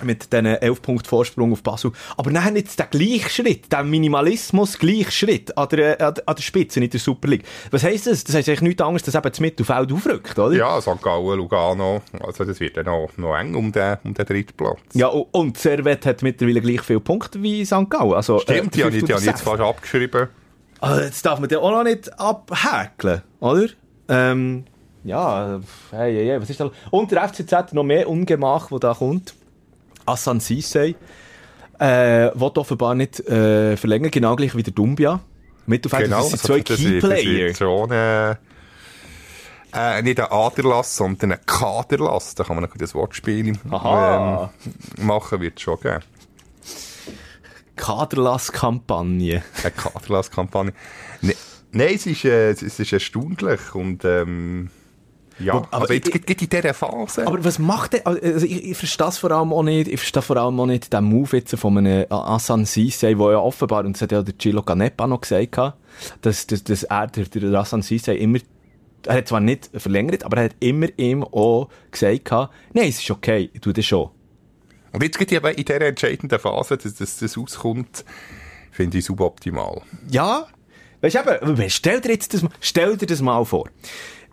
Mit diesen 11 Punkt Vorsprung auf Basel. Aber dann jetzt der Gleichschritt, der Minimalismus Gleichschritt an der, an der- an der Spitze in der Super League. Was heisst das? Das heisst eigentlich nichts anderes, dass eben das Mittelfeld aufrückt, oder? Ja, St. Gallen, Lugano, also das wird dann noch, noch eng um den, um den dritten Platz. Ja, und- Servet hat mittlerweile gleich viele Punkte wie St. Gallen. Also, Stimmt, die habe ich, die habe ich jetzt fast abgeschrieben. Also jetzt darf man den auch noch nicht abhäkeln, oder? Ähm, ja, hey, hey, hey, was ist da? Und der FCZ hat noch mehr Ungemach, wo da kommt. Assan Sissay, äh, will offenbar nicht äh, verlängern, genau gleich wie der Dumbia. Mittelfeld, Genau, das sind zwei Keyplayer. schon, äh, äh, nicht ein Aderlass, sondern ein Kaderlass. Da kann man noch das Wortspiel ähm, machen, wird es schon geben. Kaderlass-Kampagne. Eine Kaderlass-Kampagne. Ne, Nein, es ist, äh, es ist erstaunlich und ähm, ja, Aber aber jetzt ich- es in dieser Phase. Aber was macht der? Also ich, ich verstehe es vor allem auch nicht. Ich verstehe vor allem auch nicht den Move jetzt von einem Asan Sisei, der ja offenbar, und das hat ja der Gilo Canepa noch gesagt, dass, dass, dass er, der, der Asan Sisei immer, er hat zwar nicht verlängert, aber er hat immer ihm auch gesagt, nein, es ist okay, ich tue das schon. Und jetzt gibt es eben in dieser entscheidenden Phase, dass dass das rauskommt, finde ich suboptimal. Ja, weißt du eben, stell dir jetzt das, mal- stell dir das mal vor.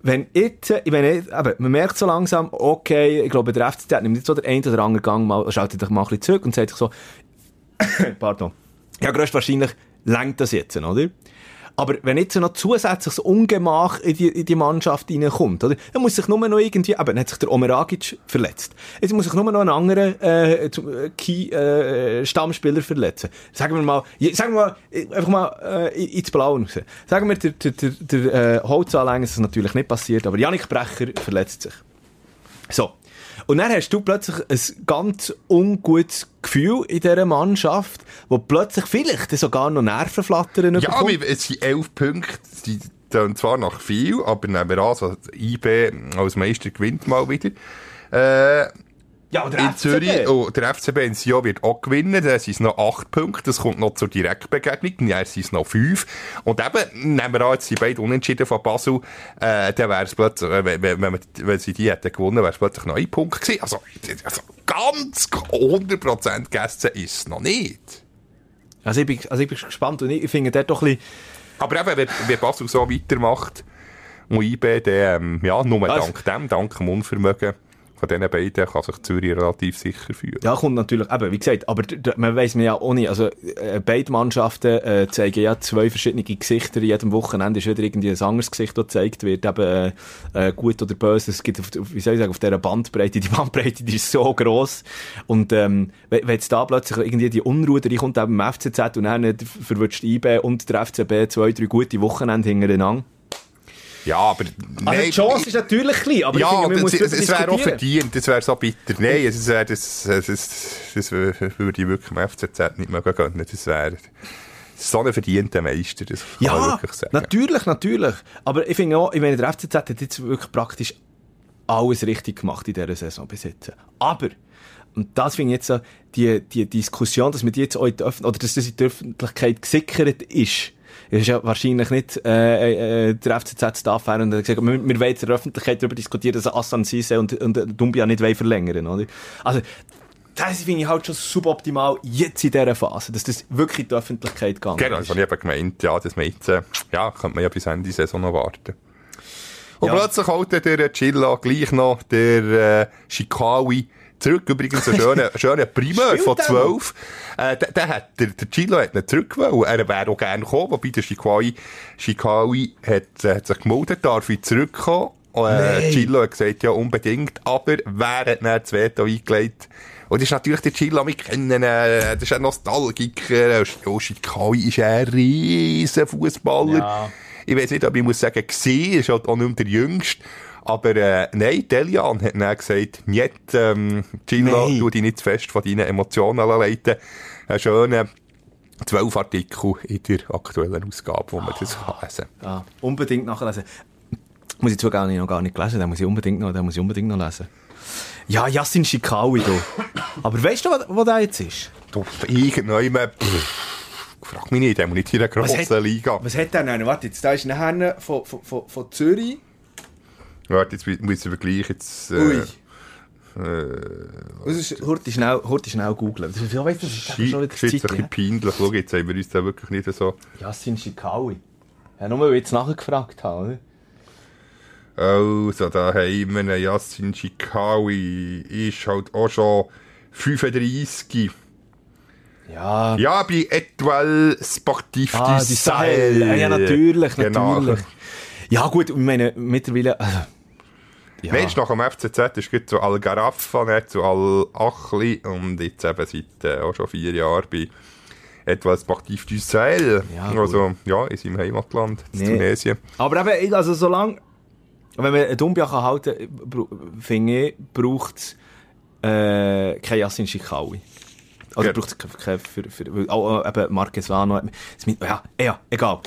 Wenn jetzt, wenn jetzt, eben, man merkt so langsam, okay, ich glaube, der FCZ nimmt jetzt so der eine oder andere Gang mal, schaltet dich mal ein bisschen zurück und sagt sich so, pardon, ja, größtwahrscheinlich lenkt das jetzt, oder? Aber wenn jetzt noch zusätzliches Ungemach in die, in die Mannschaft reinkommt, oder? Dann muss sich nur noch irgendwie, eben, dann hat sich der Omeragic verletzt. Jetzt muss sich nur noch ein anderer, äh, äh, Key, äh, Stammspieler verletzen. Sagen wir mal, sagen wir mal, einfach mal, äh, ins Blaue raus. Sagen wir, der, der, der, der äh, Holzanlänge ist natürlich nicht passiert, aber Janik Brecher verletzt sich. So. Und dann hast du plötzlich ein ganz ungutes Gefühl in dieser Mannschaft, wo plötzlich vielleicht sogar noch Nervenflattern Ja, bekommt. es sind elf Punkte, die tun zwar nach viel, aber nehmen wir an, so IB als Meister gewinnt mal wieder. Äh, Ja, oder in Zürich, oh, der FCB in Sion wird auch gewinnen, dann sind es noch acht Punkte, das kommt noch zur Direktbegegnung, dann sind es noch fünf. Und eben, nehmen wir an, jetzt sind beide unentschieden von Basel, äh, dann wäre es plötzlich, äh, wenn, wenn, wenn, wenn sie die hätten gewonnen, wäre es plötzlich noch ein Punkt gewesen. Also, also ganz 100% gegessen ist es noch nicht. Also ich bin, also ich bin gespannt und ich, ich finde dort doch ein bisschen, Aber eben, wenn, wenn Basel so weitermacht und IB, dann, ähm, ja, nur Was? dank dem, dank dem Unvermögen von diesen beiden kann sich Zürich relativ sicher fühlen. Ja, kommt natürlich, eben, wie gesagt, aber man weiss mir ja auch nicht, also äh, beide Mannschaften äh, zeigen ja zwei verschiedene Gesichter, jedem Wochenende ist wieder irgendwie ein anderes Gesicht, das gezeigt wird, eben äh, äh, gut oder böse, es gibt, auf, wie soll ich sagen, auf dieser Bandbreite, die Bandbreite, die ist so gross und ähm, wenn jetzt da plötzlich irgendwie die Unruhe reinkommt, eben im FCZ und dann verwünscht IB und der FCB zwei, drei gute Wochenende hintereinander. Ja, aber Also die Chance ist natürlich klein, aber ich ja, finde, man muss es, es, es wäre auch verdient, das wäre so bitter. Nein, es wäre, das, das, das, das würde ich wirklich dem FCZ nicht mehr gönnen. Das wäre so ein verdienter Meister, das kann man Ja, wirklich sagen. natürlich, natürlich. Aber ich finde auch, ich meine, der FCZ hat jetzt wirklich praktisch alles richtig gemacht in dieser Saison bis jetzt. Aber, und das finde ich jetzt so, die, die Diskussion, dass man die jetzt auch in die Öffn oder dass das in der Öffentlichkeit gesickert ist, ist ja wahrscheinlich nicht äh, äh, der FCZ-Staff und hat gesagt, wir, wir wollen in der Öffentlichkeit darüber diskutieren, dass Assan Sisse und, und Dumbia nicht wollen verlängern oder? Also, das finde ich halt schon suboptimal jetzt in dieser Phase, dass das wirklich in die Öffentlichkeit gegangen Genau, das ist. habe ich eben gemeint, ja, dass man jetzt, äh, ja, könnte man ja bis Ende Saison noch warten. Und Ja. plötzlich holt der Chilla gleich noch der äh, Shikawi zurück. Übrigens ein schöner, schöner Primär von der 12. Äh, der, der hat, der, der Chilla hat nicht zurückgewollt. Er wäre auch gerne gekommen, wobei der Shikawi, Shikawi hat, äh, hat sich gemeldet, darf ich zurückkommen. Äh. Chilla hat gesagt, ja, unbedingt. Aber wer hat dann das Veto eingelegt? Und das ist natürlich der Chilla, wir kennen ihn, äh, das ist ein Nostalgiker. Oh, Shikawi ist ein riesen Fußballer. Ja. Ich weiß nicht, ob ich muss sagen, gesehen ist halt auch nicht mehr der Jüngste. Aber äh, nein, Delian hat dann gesagt, nicht, ähm, Gilla, Nein. du dich nicht zu fest von deinen Emotionen leiten. Ein schöner zwölf Artikel in der aktuellen Ausgabe, wo man das kann lesen kann. Ja, unbedingt nachlesen. Muss ich zugeben, ich noch gar nicht gelesen. Den muss ich unbedingt noch, den muss ich unbedingt noch lesen. Ja, Yassin Shikawi, du. Aber weißt du, wo, wo der jetzt ist? Du, irgendjemand, pff, frag mich nicht, der muss nicht in der grossen hat- Liga. Was hat der denn? Warte, jetzt, da ist nachher von, von, von, von Zürich. Warte, jetzt muss ich vergleichen. Jetzt, Ui. äh, Das ist, Hurti schnell, Hurti schnell googeln. Das ist, ja, weißt das ist schon wieder Zeit. ein bisschen peinlich. Schau, jetzt haben wir uns da wirklich nicht so... Yassin Shikawi. Ja, nur weil ich jetzt nachgefragt habe, oder? Also, da haben wir einen Yassin Shikawi, ist halt auch schon 35. Ja. Ja, bei Etoile Sportif Ah, du Sahel. Ja, ja, natürlich, Genau. natürlich. Ja, gut, ich meine, mittlerweile, also, ja. Mensch, nach dem FCZ ist gut zu Al Garaffa, dann zu Al Achli und jetzt eben seit äh, auch schon vier Jahren bei Etoile Sportif du Sahel. Ja, also, ja, in seinem Heimatland, in Nee. Tunesien. Aber eben, also solange, wenn man einen Dumbia kann halten kann, finde ich, braucht es äh, kein Yassin Shikawi. Oder Ja. braucht es kein, für, für, auch äh, eben Marquesano, ja, ja, egal.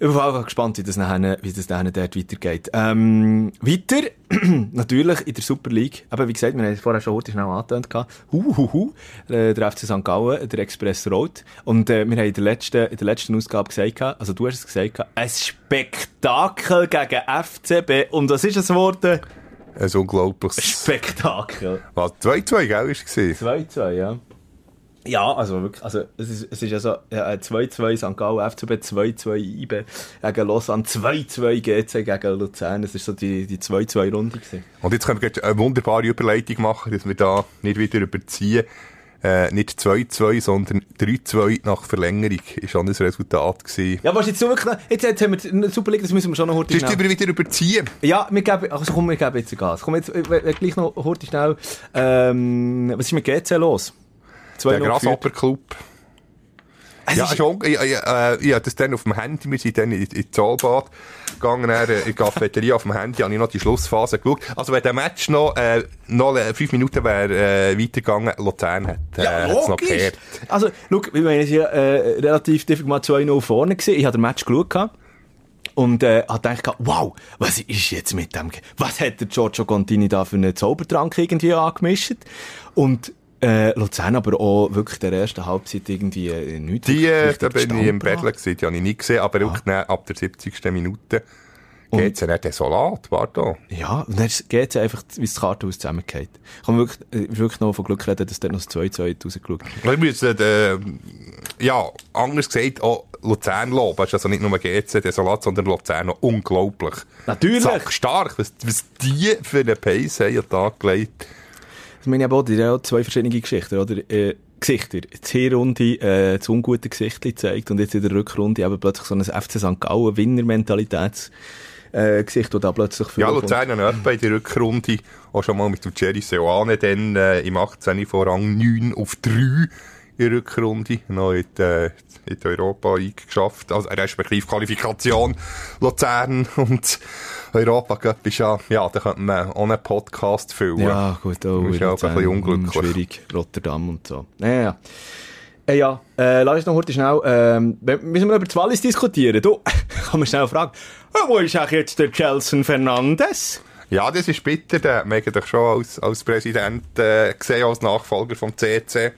Ich bin auch gespannt, wie das nachher, wie das nachher dort weitergeht. Ähm, weiter, natürlich in der Super League. Aber wie gesagt, wir haben es vorher schon heute schnell angetönt. gehabt. Hu, hu, hu. Äh, der FC St. Gallen, der Express Rot. Und äh, wir haben in der letzten, in der letzten Ausgabe gesagt, also du hast es gesagt, ein Spektakel gegen FCB. Und was ist es geworden? Ein unglaubliches... Spektakel. Was, 2-2, gell, ist es gewesen? 2-2, ja. Ja, also wirklich, also es ist, es ist ja so, ja, 2-2 St. Gallen, FCB 2-2 IBE gegen Lausanne, 2-2 GC gegen Luzern, das ist so die, die 2-2-Runde gewesen. Und jetzt können wir eine wunderbare Überleitung machen, dass wir da nicht wieder überziehen. Äh, nicht 2-2, sondern 3-2 nach Verlängerung ist schon das Resultat gewesen. Ja, was jetzt so wirklich, jetzt, jetzt haben wir Super League, das müssen wir schon noch heute über wieder überziehen. Ja, wir geben, also komm, wir geben jetzt Gas. Komm, jetzt, äh, äh, gleich noch heute schnell, ähm, was ist mit GC los? Der 2-0 geführt. Grasshopper Club. Es Ja, ist- schon, ich, ich, äh, ich hatte das dann auf dem Handy, wir sind dann in, in Zollbad gegangen, dann, äh, in die Cafeteria auf dem Handy, habe ich noch die Schlussphase geschaut. Also wenn der Match noch, äh, noch äh, fünf Minuten wäre äh, weitergegangen, Luzern hat äh, Ja, hat's noch logisch. gekehrt. Also, schau, ich meine, es war äh, relativ diffig mal 2-0 vorne gewesen. Ich habe den Match geschaut gehabt. Und äh, hat gedacht, wow, was ist jetzt mit dem? Was hat der Giorgio Contini da für einen Zaubertrank irgendwie angemischt? Und äh, Luzern aber auch wirklich der ersten Halbzeit irgendwie äh, nichts. Die, äh, da bin ich im gebracht. gewesen, die habe ich nicht gesehen, aber wirklich dann ab der 70. Minute Geht's ja nicht desolat, pardon. Ja, und dann geht es einfach, wie das Kartenhaus zusammengeht. Kann man wirklich, äh, wirklich noch von Glück reden, dass dort noch das 2-2 rausgeschaut Wir müssen, äh, ja, anders gesagt, auch Luzern loben. Es ist also nicht nur GC desolat, sondern Luzern noch unglaublich. Natürlich. Sack stark, was, was die für eine Pace haben an den Tag gelegt. Ich meine, aber die haben zwei verschiedene Geschichten, oder? Äh, Gesichter. Die Hinrunde äh, das ungute Gesicht zeigt und jetzt in der Rückrunde eben plötzlich so ein FC St. Gallen Winner-Mentalitäts äh, Gesicht, das da plötzlich Ja, Luzern hat etwa in der Rückrunde auch schon mal mit dem Jerry Seoane dann äh, im 18. Vorrang 9 auf 3 in der Rückrunde noch in die, äh, in die Europa League geschafft. Also respektive Qualifikation Luzern und Europa Cup ist ja, ja, da könnte man auch einen Podcast füllen. Ja, gut, oh, ist ja auch ein bisschen unglücklich. Schwierig, Rotterdam und so. Ja, ja. Äh, ja, äh, lass uns noch heute schnell, ähm, müssen wir über das Wallis diskutieren? Du, kann man schnell fragen, äh, wo ist eigentlich jetzt der Chelsea Fernandes? Ja, das ist bitter. Hat man eigentlich schon als, als Präsident äh, gesehen, als Nachfolger vom CC.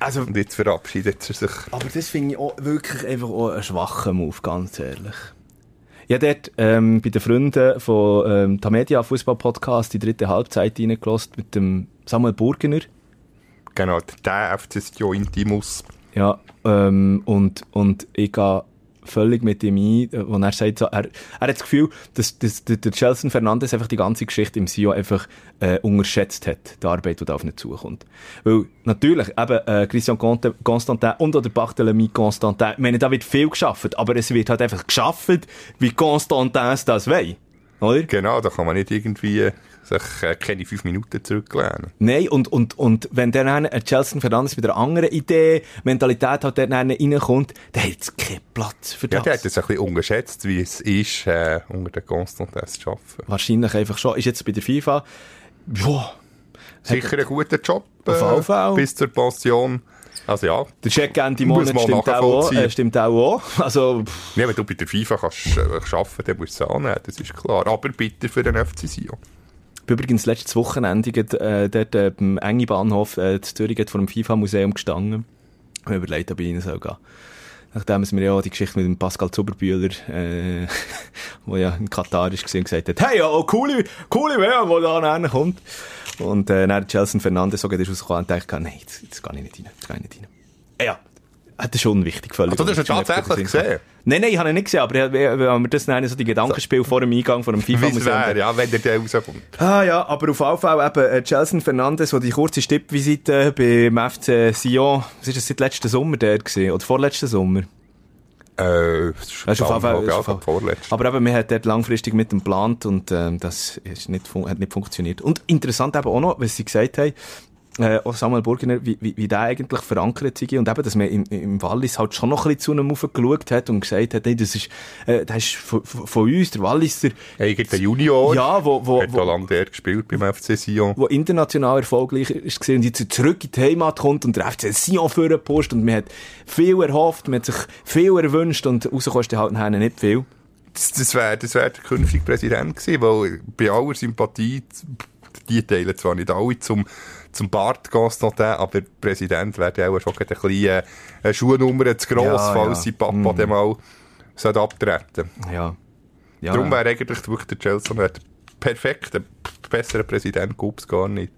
Also, Und jetzt verabschiedet er sich. aber das finde ich auch wirklich einfach auch einen schwachen Move, ganz ehrlich. Ja, dort ähm, bei den Freunden von ähm, Tamedia Fußball Podcast die dritte Halbzeit reingelassen mit dem Samuel Burgener. Genau, der FC Intimus. Ja, ähm, und, und ich gehe völlig mit ihm ein, äh, wo er sagt, so, er, er hat das Gefühl, dass, dass der, der Chelsea Fernandes einfach die ganze Geschichte im Sion einfach äh, unterschätzt hat, die Arbeit, die da auf ihn zukommt. Weil natürlich, eben, äh, Christian Constantin und oder Barthélemy Constantin, ich meine, da wird viel geschafft, aber es wird halt einfach geschafft, wie Constantins das will. Oder? Genau, da kann man nicht irgendwie sich äh, keine fünf Minuten zurücklehnen. Nein, und, und, und wenn dann ein Chelsea Fernandes mit einer anderen Idee, Mentalität halt dann reinkommt, dann hat es keinen Platz für Ja, das. der hat das ein bisschen unterschätzt, wie es ist, äh, unter den Constantins zu arbeiten. Wahrscheinlich einfach schon. Ist jetzt bei der FIFA, ja, Sicher ein guter Job. Auf jeden Fall. bis zur Pension. Also ja. der Check Ende Monat stimmt auch, äh, stimmt auch. auch. Also, pff, ja, wenn du bei der FIFA kannst äh, arbeiten, dann musst du es annehmen, das ist klar. Aber bitte für den FC Sion. übrigens letztes Wochenende äh, dort äh, beim Engi Bahnhof äh, in Zürich vor dem FIFA-Museum gestanden. Ich habe überlegt, ob ich rein soll gehen. Nachdem es mir ja die Geschichte mit dem Pascal Zuberbühler, äh, wo ja in Katar ist gesehen, gesagt hat, hey, ja, oh, coole, coole WM, die da nachher kommt. Und äh, dann Chelsea Fernandes so gerade rausgekommen und dachte, nein, jetzt, jetzt gehe ich nicht rein, jetzt gehe ich nicht rein. Ja, hat er schon wichtig völlig. Also, du hast ihn tatsächlich gesehen? Nein, nein, ich habe ihn nicht gesehen, aber wenn wir das nennen, so die Gedankenspiel vor dem Eingang von dem Wie es FIFA-Museum. wäre, ja, wenn der da rauskommt. Ah ja, aber auf jeden Fall eben äh, Chelsea Fernandes, der die kurze Stippvisite beim FC Sion, was ist das seit letzten Sommer der gewesen? Oder vorletzten Sommer? Äh, das ist Das auf jeden Fall- das. Aber eben, man hat dort langfristig mit dem geplant und ähm, das ist nicht, hat nicht funktioniert. Und interessant eben auch noch, was sie gesagt haben, äh, auch Samuel Burgener, wie, wie, wie der eigentlich verankert sei und eben, dass man im, im Wallis halt schon noch ein bisschen zu einem geschaut hat und gesagt hat, hey, das ist, äh, das ist von, von uns, der Walliser, gibt der Junior. ja, wo, wo, hat wo, der gespielt beim FC Sion. wo international erfolgreich ist gesehen und jetzt zurück in die Heimat kommt und der FC Sion für Post und man hat viel erhofft, man hat sich viel erwünscht und rauskostet halt nachher nicht viel. Das, das wäre das wär der künftige Präsident gewesen, weil bei aller Sympathie, die teilen zwar nicht alle zum, zum Bart Constantin, aber der Präsident wäre auch schon ein bisschen äh, eine Schuhnummer zu gross, Ja, falls ja. sein Papa Mhm. dann mal sollte abtreten Ja. ja Darum wäre eigentlich wirklich der Chelsea der perfekte, bessere Präsident gäbe es gar nicht.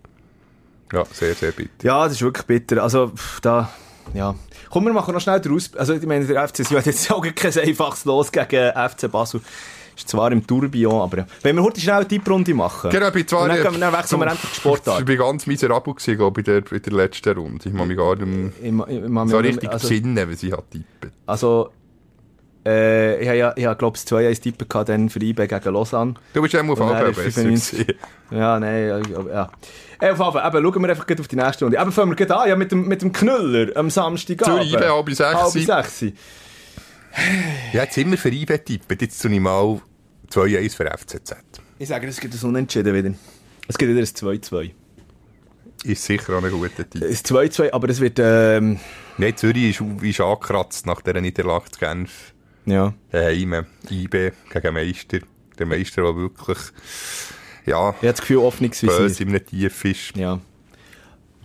Ja, sehr, sehr bitter. Ja, das ist wirklich bitter. Also, da, ja. Komm, wir machen noch schnell den Aus... Also, ich meine, der FC Sion hat jetzt auch kein einfaches Los gegen FC Basel. Ist zwar im Tourbillon, aber ja. Wenn wir heute schnell eine Tipprunde machen. Genau, ich zwar... Und dann, wir- dann wechseln wir endlich die Sportart. Ich bin ganz miserabel gewesen, ich, in der, in der letzten Runde. Ich kann mich gar nicht Ich, ich, so richtig also, besinnen, wie sie hat tippen. also, äh, ich habe ja, ich habe, glaube ich, 2-1 Tippen gehabt, dann für IB gegen Lausanne. Du bist auch auf Und dann Alba besser 95. gewesen. Ja, nein, ja, ja. ja. Äh, Auf Fall, eben, schauen wir einfach auf die nächste Runde. Eben, fangen wir gleich an, ja, mit dem, mit dem Knüller am Samstagabend. Zürich, IB, halb sechs. Halb sechs. Ja, jetzt immer für IB tippen. Jetzt ich mal 2-1 für FCZ. Ich sage, es gibt ein Unentschieden wieder. Es gibt wieder ein 2-2. Ist sicher auch ein guter Tipp. Ein 2-2, aber es wird, ähm, Nein, Zürich ist, ist angekratzt nach dieser Niederlage zu Genf. ja. Daheim, IB gegen Meister. Der Meister, der wirklich, ja, Ich habe das Gefühl, gewesen. böse in einem Tief ist. Ja.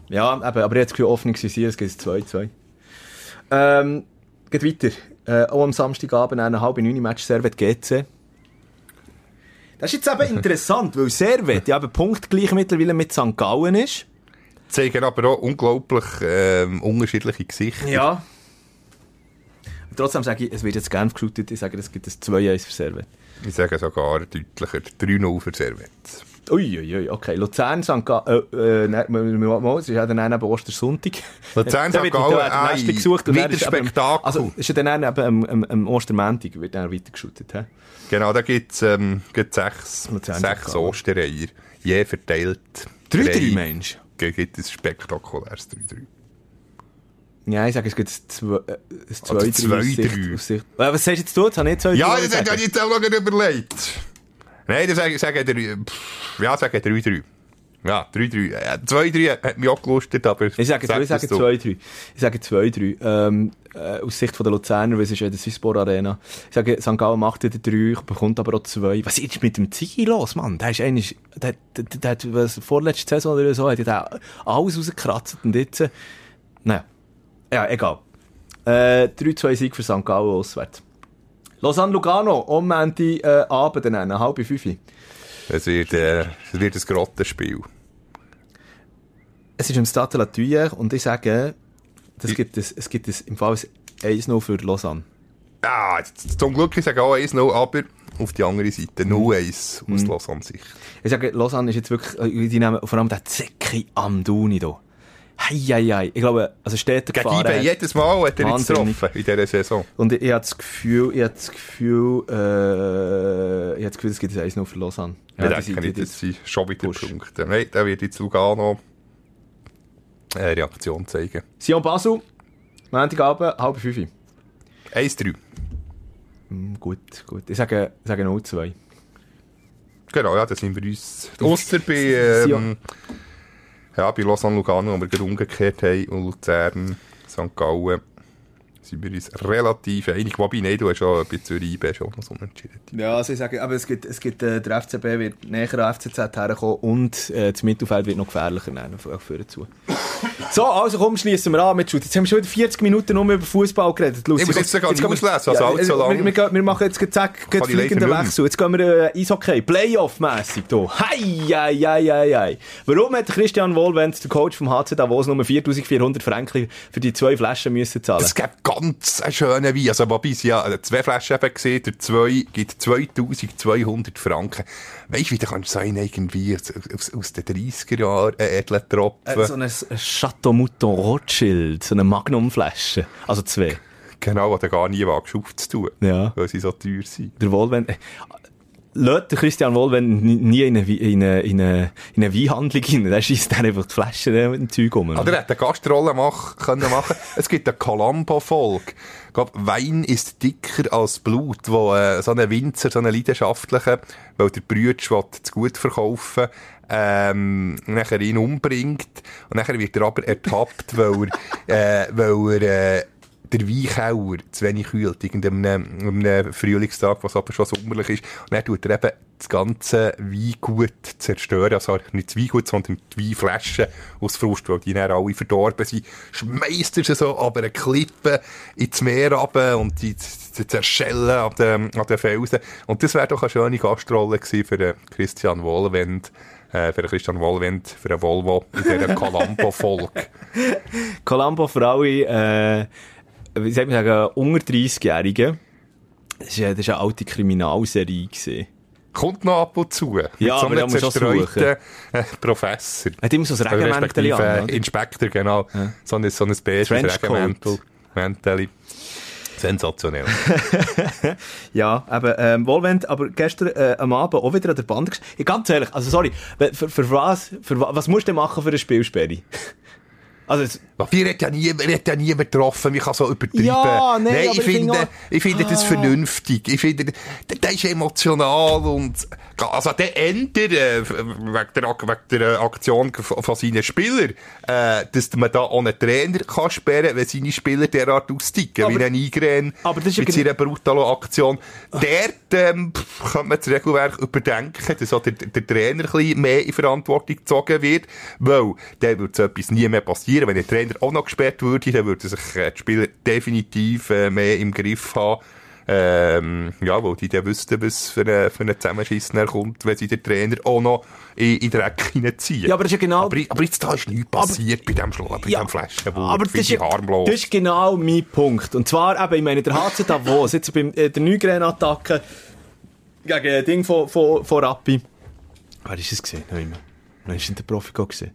Ja, eben, aber das Gefühl, gewesen, es gibt ein 2-2. Ähm, geht weiter. Äh, auch am Samstagabend eine halbe neun Match Servet GC. Das ist jetzt eben interessant, weil Servet ja eben punktgleich mittlerweile mit St. Gallen ist. Zeigen aber auch unglaublich ähm, unterschiedliche Gesichter. Ja. Und trotzdem sage ich, es wird jetzt Genf geschootet. Ich sage, es gibt ein 2-1 für Servet. Ich sage sogar deutlicher 3-0 für Servet. Uiuiui, ui, okay. Luzern, St. Gallen, äh, äh, ne, es ist ja dann eben Ostersonntag. Luzern, St. Gallen, der ei, Nächste gesucht. und wieder Spektakel. Also, ist ja dann eben am, am, am Ostermäntig wird dann weitergeschootet. hä? Genau, da gibt es ähm, gibt's sechs, Luzern, sechs. Ostereier. Je verteilt. 3-3, drei. Mensch. Gibt es spektakuläres 3-3. Ja, ich sage, es gibt ein 2 äh, ein Oder 2-3 aus Sicht- 2-3. aus Sicht- Äh, Was du jetzt du? Jetzt habe ich nicht 2-3 Ja, das habe ich jetzt auch noch überlegt. Nein, das sage sage pff, ja, sage 3-3. Ja, 3-3. Äh, 2-3 hat mich auch gelustet, aber... Ich sage, ich sage 2-3. Ich sage 2-3. Ähm, äh, aus Sicht von der Luzerner, weil es ist ja der Swissport Arena. Ich sage, St. Gallen macht wieder 3, bekommt aber auch 2. Was ist mit dem Ziggy los, Mann? Der ist eigentlich, der, der, der, der hat, was, vorletzte Saison oder so, hat ja der alles rausgekratzt und jetzt, naja. Ja, egal. Äh, 3-2 Sieg für St. Gallen auswärts. Lausanne Lugano, um Ende äh, Abend, dann, eine halbe Fünfe. Es wird, äh, es wird ein Grottenspiel. Es ist im Stade La Thuyer und ich sage, das gibt es, es gibt es im Fall ein 1-0 für Lausanne. Ah, jetzt- zum Glück ich sage auch 1-0, aber auf die andere Seite 0-1 aus Lausanne-Sicht. Ich sage, Lausanne ist jetzt wirklich, äh, die nehmen vor allem den Zecki Amduni da. Hei, hei, hei. Ich glaube, also Städte Gegen gefahren. Hat. jedes Mal hat er jetzt Wahnsinnig. getroffen in dieser Saison. Und ich, ich habe das Gefühl, ich habe das Gefühl, äh, ich habe das Gefühl, es gibt ein 1-0 für Lausanne. Ja, ich sind- denke nicht, das sind schon wieder Push. Punkte. Nein, da wird jetzt Lugano eine Reaktion zeigen. Sion Basel, Montagabend, halb fünf. 1-3. Hm, gut, gut. Ich sage, ich sage 0-2. Genau, ja, da sind wir uns. Ausser bei, ähm. Ja, bei Lausanne Lugano, wo wir gerade umgekehrt haben, und Luzern, St. Gallen, sind wir uns relativ einig. Wobei, nein, du hast schon bei Zürich IB schon noch so unentschieden. Ja, also ich sage, aber es gibt, es gibt, äh, der FCB wird näher an FCZ herkommen und äh, das Mittelfeld wird noch gefährlicher nehmen, vorne zu. So, also komm, schließen wir an mit Shoot. Jetzt haben wir schon wieder 40 Minuten nur über Fußball geredet. Lucy, Ich muss jetzt gar nicht auslesen, also allzu äh, lang. Wir, wir, machen jetzt zack, fliegenden. Wechsel. Jetzt gehen wir äh, Eishockey, Playoff-mässig hier. Hei, hei, hei, hei, hei. Warum hat Christian Wohlwend, der Coach vom HC Davos, nur 4400 Franken für die zwei Flaschen müssen zahlen? Es gibt ganz einen schönen Wein. Also, wobei es ja äh, zwei Flaschen eben gesehen, der zwei gibt 2200 Franken. Weißt du, wie du kannst sein, irgendwie aus, aus, aus den 30er Jahren, äh, edlen Tropfen. Äh, so ein Chateau Mouton Rothschild, so eine Magnumflasche. Also zwei. genau, die du gar nie wagst aufzutun. Ja. Weil sie so teuer sind. Der Wohlwend. Äh, der Christian Wohlwend nie- in eine, in eine, in eine, in eine Weinhandlung rein. Der schießt dann einfach die Flaschen mit dem Zeug um. Oder er hätte eine Gastrolle mach, können machen Es gibt eine Columbo-Folge. Glaube, Wein ist dicker als Blut, wo äh, so ein Winzer, so ein leidenschaftlicher, weil der Brütsch zu gut verkaufen ähm, nachher ihn umbringt. Und nachher wird er aber ertappt, weil er, äh, weil er äh, der Weinkeller zu wenig kühlt, irgendeinem einem Frühlingstag, was aber schon sommerlich ist. Und dann tut er eben das ganze Weingut zerstören. Also nicht das Weingut, sondern die Weinflaschen aus Frust, weil die dann alle verdorben sind. Schmeisst er sie so aber eine Klippe ins Meer runter und die, die zerschellen an den, an den Felsen. Und das wäre doch eine schöne Gastrolle gewesen für den Christian Wohlwend. Äh, für den Christian Wohlwend, für den Volvo in dieser Columbo-Folge. Columbo für alle, äh, wie soll man sagen, unter 30-Jährigen. Das ja- ist eine alte Kriminalserie gewesen. Kommt noch ab und zu. Mit Ja, so aber da einem zerstreuten äh, Professor. Hat immer so ein Regenmäntel an, äh, oder? Inspektor, genau. So ein, so ein beiges. Regenmäntel. Mäntel. Sensationell. Ja, eben, ähm, Wohlwend, aber gestern äh, am Abend auch wieder an der Band Ich ganz ehrlich, also sorry, für, für, was, für wa- was musst du machen für eine Spielsperre? Also, es- Wir hat ja nie, hat ja nie getroffen, ich kann so übertreiben. Ja, nein, ich finde auch- ich finde das Ah. vernünftig. Ich finde, der, der ist emotional und, also der ändert, äh, wegen der, wegen der Aktion von seinen Spielern, äh, dass man da einen Trainer kann sperren, wenn seine Spieler derart austicken, Aber- wie ein ja mit seiner brutalen Aktion. Dort, ähm, kann man das Regelwerk überdenken, dass auch der, der Trainer ein bisschen mehr in Verantwortung gezogen wird, weil dann würde so etwas nie mehr passieren. Wenn der Trainer auch noch gesperrt würde, dann würden sich äh, die Spieler definitiv äh, mehr im Griff haben. Ähm, ja, weil die dann wüssten, was für einen für eine Zusammenschiss kommt, wenn sie den Trainer auch noch in, in den Dreck hineinziehen. Ja, aber das ist ja genau... Aber, aber jetzt da ist nichts passiert bei dem, Schlo bei Ja, dem Flaschenwurf. aber das ist, ja, harmlos. das ist genau mein Punkt. Und zwar eben, ich meine, der HC Davos, jetzt beim, äh, der Neugren-Attacke gegen ein Ding von, von, von Rappi. Wer ist es gesehen? Nein, Wann ist denn der Profi gesehen?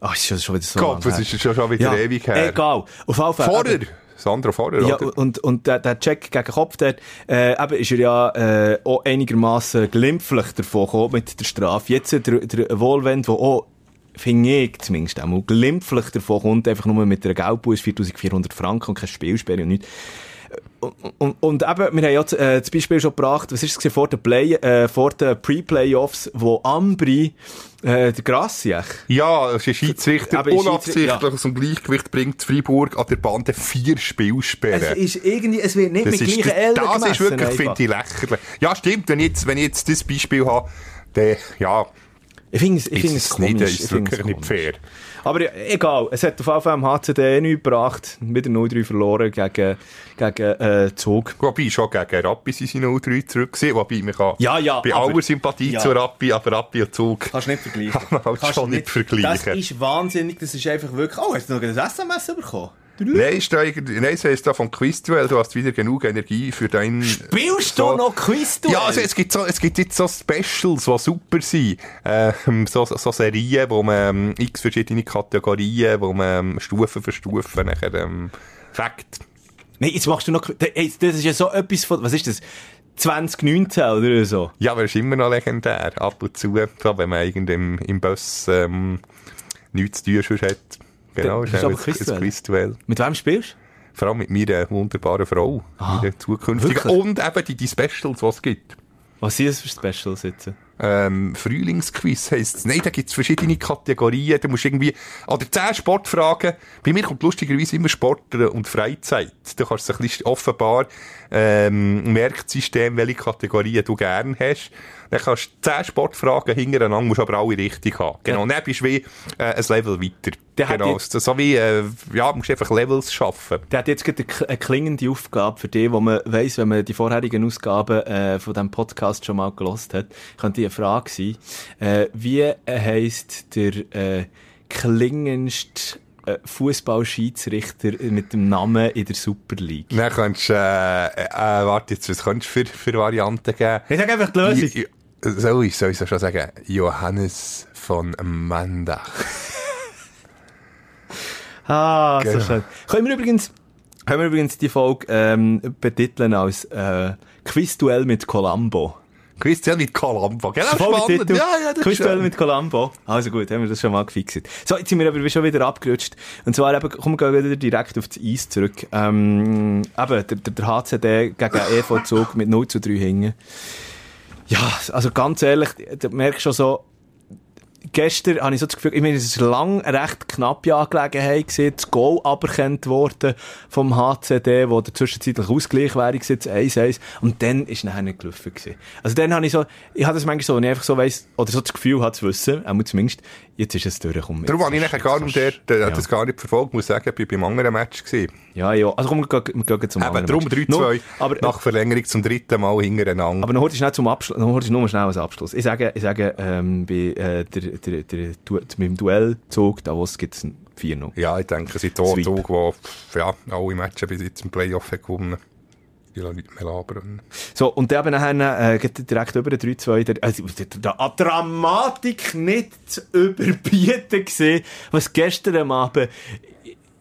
Ach, ist schon, schon wieder so das her. ist schon, schon wieder ja, ewig her. Egal. Auf jeden Fall. Vorher, eben- Sandro Vorher, Ja, oder? und, und der, der Check gegen Kopf dort, äh, eben ist er ja äh, auch einigermaßen glimpflich davon gekommen mit der Strafe. Jetzt der, der Wohlwend, der auch, finde ich zumindest einmal, glimpflich davon kommt, einfach nur mit einer Geldbuß 4400 Franken und keine Spielsperre und nichts. Und, und, eben, wir haben ja das, äh, das Beispiel schon gebracht, was ist es vor den Play, äh, vor den Pre-Playoffs, wo Ambri, äh, der Grassiech, Ja, es ist Schiedsrichter unabsichtlich aus dem Gleichgewicht bringt Freiburg an der Bande vier Spielsperren. es ist irgendwie, es wird nicht Das mit ist, gleichen Ellen das ist gemessen, wirklich, einfach. finde ich, lächerlich. Ja, stimmt, wenn ich jetzt, wenn ich jetzt das Beispiel habe, dann, ja, Ich finde es, ich ist finde es es nicht, komisch. ist ich es finde wirklich es nicht komisch. Aber ja, egal, es hat auf jeden am HCD nichts gebracht. Wieder 0-3 verloren gegen, gegen äh, Zug. Wobei, schon gegen Rappi sind sie 0-3 zurück gewesen, wobei man kann, Ja, ja, bei aber- aller Sympathie Ja. zu Rappi, aber Rappi und Zug, Kannst du nicht vergleichen. Kann man halt Kannst schon du nicht vergleichen. Das ist wahnsinnig, das ist einfach wirklich... Oh, hast du noch ein SMS bekommen? Nein, irgendwie- nein, es heisst da vom Quizduell, du hast wieder genug Energie für dein... Spielst so- du noch Quiz, du? Ja, also es gibt, so, es gibt jetzt so Specials, die super sind. Ähm, so, so Serien, wo man ähm, x verschiedene Kategorien, wo man ähm, Stufe für Stufe nachher ähm, fragt. Nein, jetzt machst du noch... Ey, Das ist ja so etwas von... Was ist das? 2019 oder so? Ja, aber es ist immer noch legendär. Ab und zu, wenn man irgendwie im, im Bus ähm, nichts zu tun hat. Genau, Das ist aber ein Quizduell. Mit wem spielst Vor allem mit meiner wunderbaren Frau, meiner zukünftigen. wirklich? Und eben die, die Specials, die es gibt. du? Was sind das für Specials jetzt? ähm, Frühlingsquiz heisst es. Nein, da gibt's verschiedene Kategorien. Du musst irgendwie, oder zehn Sportfragen. Bei mir kommt lustigerweise immer Sport und Freizeit. Du kannst so ein bisschen offenbar, ähm, Merksystem, welche Kategorien du gern hast. Dann kannst du zehn Sportfragen hintereinander, musst aber alle richtig haben. Genau. Und dann bist du wie, äh, ein Level weiter. Der genau. jetzt- So, wie, äh, ja, musst einfach Levels schaffen. Der hat jetzt gerade eine, eine klingende Aufgabe für die, wo man weiss, wenn man die vorherigen Ausgaben äh, von diesem Podcast schon mal gelost hat, könnte die eine Frage sein. Äh, wie heisst der äh, klingendste Fußballschiedsrichter mit dem Namen in der Super League? Dann kannst du, äh, äh, warte jetzt, was kannst du für, für Varianten geben? Ich sage einfach die Lösung. Ja, Soll ich, soll ich so schon sagen? Johannes von Mandach. Ah, so Genau. schön. Können wir übrigens, können wir übrigens die Folge ähm, betiteln als äh, Quizduell mit Columbo. Christian mit Colombo. Genau, spannend. Ja, ja, das Quizduell mit Columbo. Also gut, haben wir das schon mal gefixt. So, jetzt sind wir aber schon wieder abgerutscht. Und zwar eben, kommen wir gehen wieder direkt auf das Eis zurück. Ähm, eben, der, der, HCD gegen EV Zug mit 0 zu 3 hingen. Ja, also ganz ehrlich, du merkst schon so, gestern habe ich so das Gefühl, ich meine, es war lang eine recht knappe Angelegenheit gewesen, das Goal aberkannt worden vom HCD, wo der zwischenzeitlich Ausgleich wäre gewesen, das 1-1, und dann ist nachher nicht gelaufen gewesen. Also dann habe ich so, ich habe das manchmal so, wenn ich einfach so weiss, oder so das Gefühl habe zu wissen, auch zumindest, jetzt ist es durchgekommen. Darum habe ich nachher ist- gar nicht der, der hat Ja. das gar nicht verfolgt, muss sagen, ich bin beim anderen Match gewesen. Ja, ja, also komm, wir gehen, wir gehen zum Eben, anderen darum Match. Nur- 3-2, Aber, nach Verlängerung zum dritten Mal hintereinander. Aber noch heute schnell zum Abschluss, noch heute nur schnell als Abschluss. Ich sage, ich sage, ähm, bei, äh, der, der, der, Du- mit dem Duellzug, da was gibt's ein 4-0. ja, ich denke, es Sweep. die Zug, die ja, alle Matches bis jetzt im Playoff haben gewonnen Die lassen nicht mehr labern. So, und dann nachher, äh, geht direkt über den 3-2, der, also, der, der, an Dramatik nicht zu überbieten gesehen, was gestern am Abend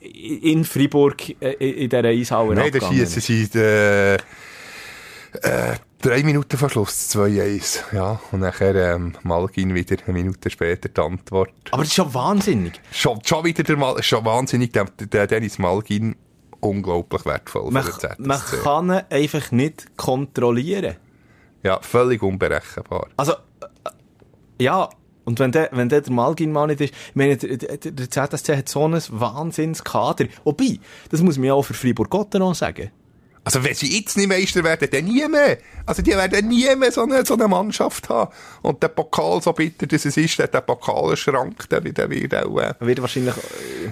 in Freiburg äh, in dieser Eishalle Nein, da schießen sie äh, äh, drei Minuten vor Schluss, 2-1. Ja, und nachher ähm, Malgin wieder eine Minute später die Antwort. Aber das ist schon wahnsinnig. Schon, schon wieder der Mal, schon wahnsinnig, der, der Dennis Malgin, unglaublich wertvoll Man, für den man kann ihn einfach nicht kontrollieren. Ja, völlig unberechenbar. Also, äh, ja, und wenn der, wenn der, der Malgin mal nicht ist, ich meine, der, der, der ZSC hat so ein Wahnsinnskader. Wobei, das muss man ja auch für Fribourg-Gotteron sagen. Also wenn sie jetzt nicht Meister werden, dann nie mehr. Also die werden nie mehr so eine, so eine Mannschaft haben. Und der Pokal, so bitter dass es ist, der, der Pokalenschrank, der, der wird auch äh, Wird wahrscheinlich...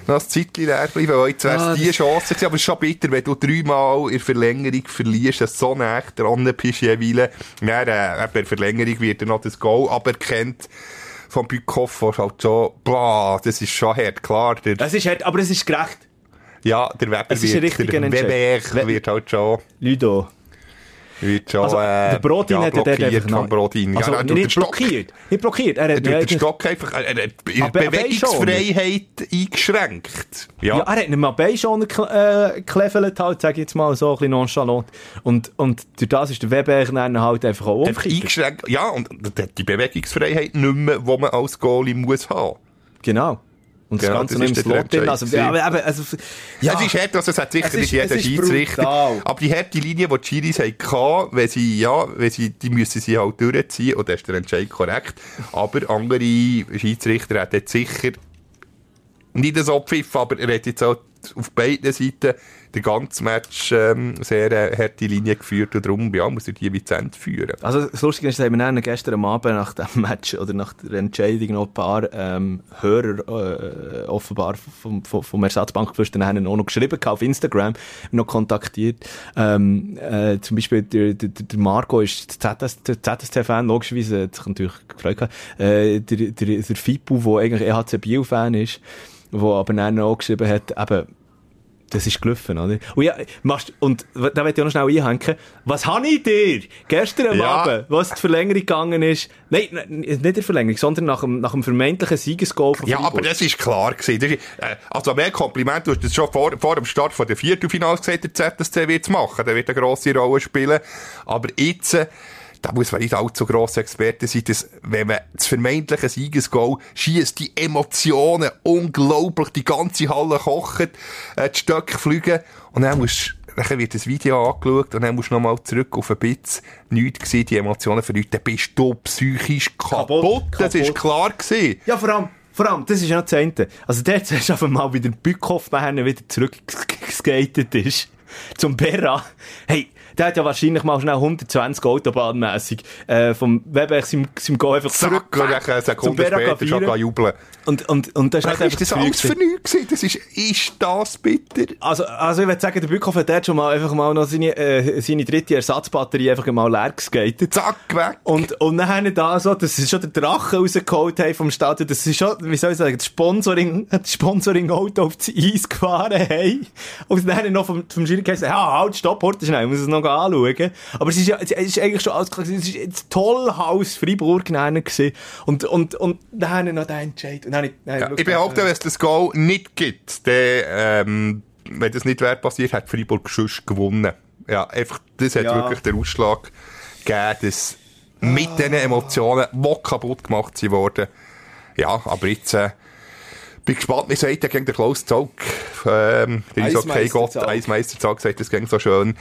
noch ein Zeitchen leer bleiben, weil jetzt wäre Ah, es die Chance gewesen. Aber es ist schon bitter, wenn du dreimal in Verlängerung verlierst, dass so nah dran bist jeweils. Dann, äh, der Verlängerung wird dann noch das Goal aberkannt vom Bückhoff, wo halt schon, boah, das ist schon hart, klar. Der, Es ist hart, aber es ist gerecht. Ja, der Weber Es ist ein wird, der. Weber wird halt schon, Ludo. wird schon, Also, äh, der Brodin ja, hat ja blockiert einfach vom Brodin. Also, ja, nicht blockiert. Nicht blockiert. Er Er hat ja den Stock einfach, er, er, er, Bewegungsfreiheit eingeschränkt. Ja, er hat nicht mal Beischoner gekle- äh, geklevelt, halt, sag ich jetzt mal so, ein bisschen nonchalant. Und, und durch das ist der Weber dann halt einfach auch Einfach. Ja, und er hat die Bewegungsfreiheit nicht mehr, die man als Goalie muss haben. Genau. Und das Genau, Ganze das noch im Slot drin. Also, ja, aber, also, ja. Es ist hart, also es hat sicher Es ist- nicht jeder Schiedsrichter. Aber die harte Linie, die die Schiris hatten, wenn sie, ja, wenn sie, die müssen sie halt durchziehen, und das ist der Entscheid korrekt. Aber andere Schiedsrichter hätten sicher nicht so pfiff, aber er hat jetzt auch auf beiden Seiten den ganzen Match ähm, sehr äh, harte Linie geführt und darum ja, muss er die Vizent führen. Also, das Lustige ist, dass wir dann gestern Abend nach dem Match oder nach der Entscheidung noch ein paar ähm, Hörer äh, offenbar vom, vom, vom Ersatzbankgeflüster haben auch noch geschrieben auf Instagram, noch kontaktiert. Ähm, äh, zum Beispiel der, der, der Marco ist der ZSC-Fan, logischerweise, hat sich natürlich gefreut. Äh, der, der, der Fipu, der eigentlich EHC Biel-Fan ist, der aber dann auch geschrieben hat, eben, das ist gelaufen, oder? Und ja, machst, und da will ich auch noch schnell einhängen. Was habe ich dir gestern am Ja. Abend, was die Verlängerung gegangen ist? Nein, nein, nicht der Verlängerung, sondern nach dem, nach dem vermeintlichen Siegesgoal von Ja, Freiburg. aber das ist klar gewesen. Das ist, äh, also mehr Kompliment, du hast das schon vor, vor dem Start von der Viertelfinals gesagt, der ZSC wird es machen, der wird eine grosse Rolle spielen. Aber jetzt, äh, da muss man nicht allzu grosse Experte sein, dass, wenn man das vermeintliche Siegesgoal schießt, die Emotionen unglaublich, die ganze Halle kocht, äh, die Stöcke fliegen und dann musst dann wird das Video angeschaut und dann musst du nochmal zurück auf ein bisschen nichts gesehen, die Emotionen verlieren, dann bist du psychisch kaputt. Kaputt, Das ist kaputt. klar gewesen. Ja, vor allem, vor allem, das ist ja noch das eine. Also dort hast du einfach mal wieder Bückhoff wieder zurückgeskatet ist. Zum Berra. Hey, der hat ja wahrscheinlich mal schnell 120 Autobahnmässig äh, vom Weber seinem, seinem Go einfach zurück. Und dann eine Sekunde später schon jubeln. Und, und, und das ist halt Ist das alles Gefühl für nichts gewesen? Das ist, ist das bitter? Also, also ich würde sagen, der Bückhoff hat dort schon mal einfach mal noch seine, äh, seine dritte Ersatzbatterie einfach mal leer geskatet. Zack, weg. Und, und dann haben da so, das ist schon der Drache rausgeholt haben vom Stadion, das ist schon, wie soll ich sagen, das Sponsoring, das Sponsoring-Auto auf das Eis gefahren haben. Und dann noch vom, vom Schiri gesagt, ja, halt, stopp, Horte schnell, ich muss es noch anschauen. Aber es ist ja, es ist eigentlich schon alles klar, es ist jetzt toll Haus Freiburg gewesen. Und, und, und dann noch den Entscheid. Und dann ich, dann Ja, ich behaupte, wenn es das Goal nicht gibt, dann, ähm, wenn das nicht wäre passiert, hat Freiburg sonst gewonnen. Ja, einfach, das hat Ja. wirklich den Ausschlag gegeben, dass mit diesen Emotionen, die kaputt gemacht sind worden. Ja, aber jetzt, äh, bin gespannt, wie sagt er gegen den Klaus Zog, ähm, der ist okay Gott. Eismeister Zog sagt, das ging so schön,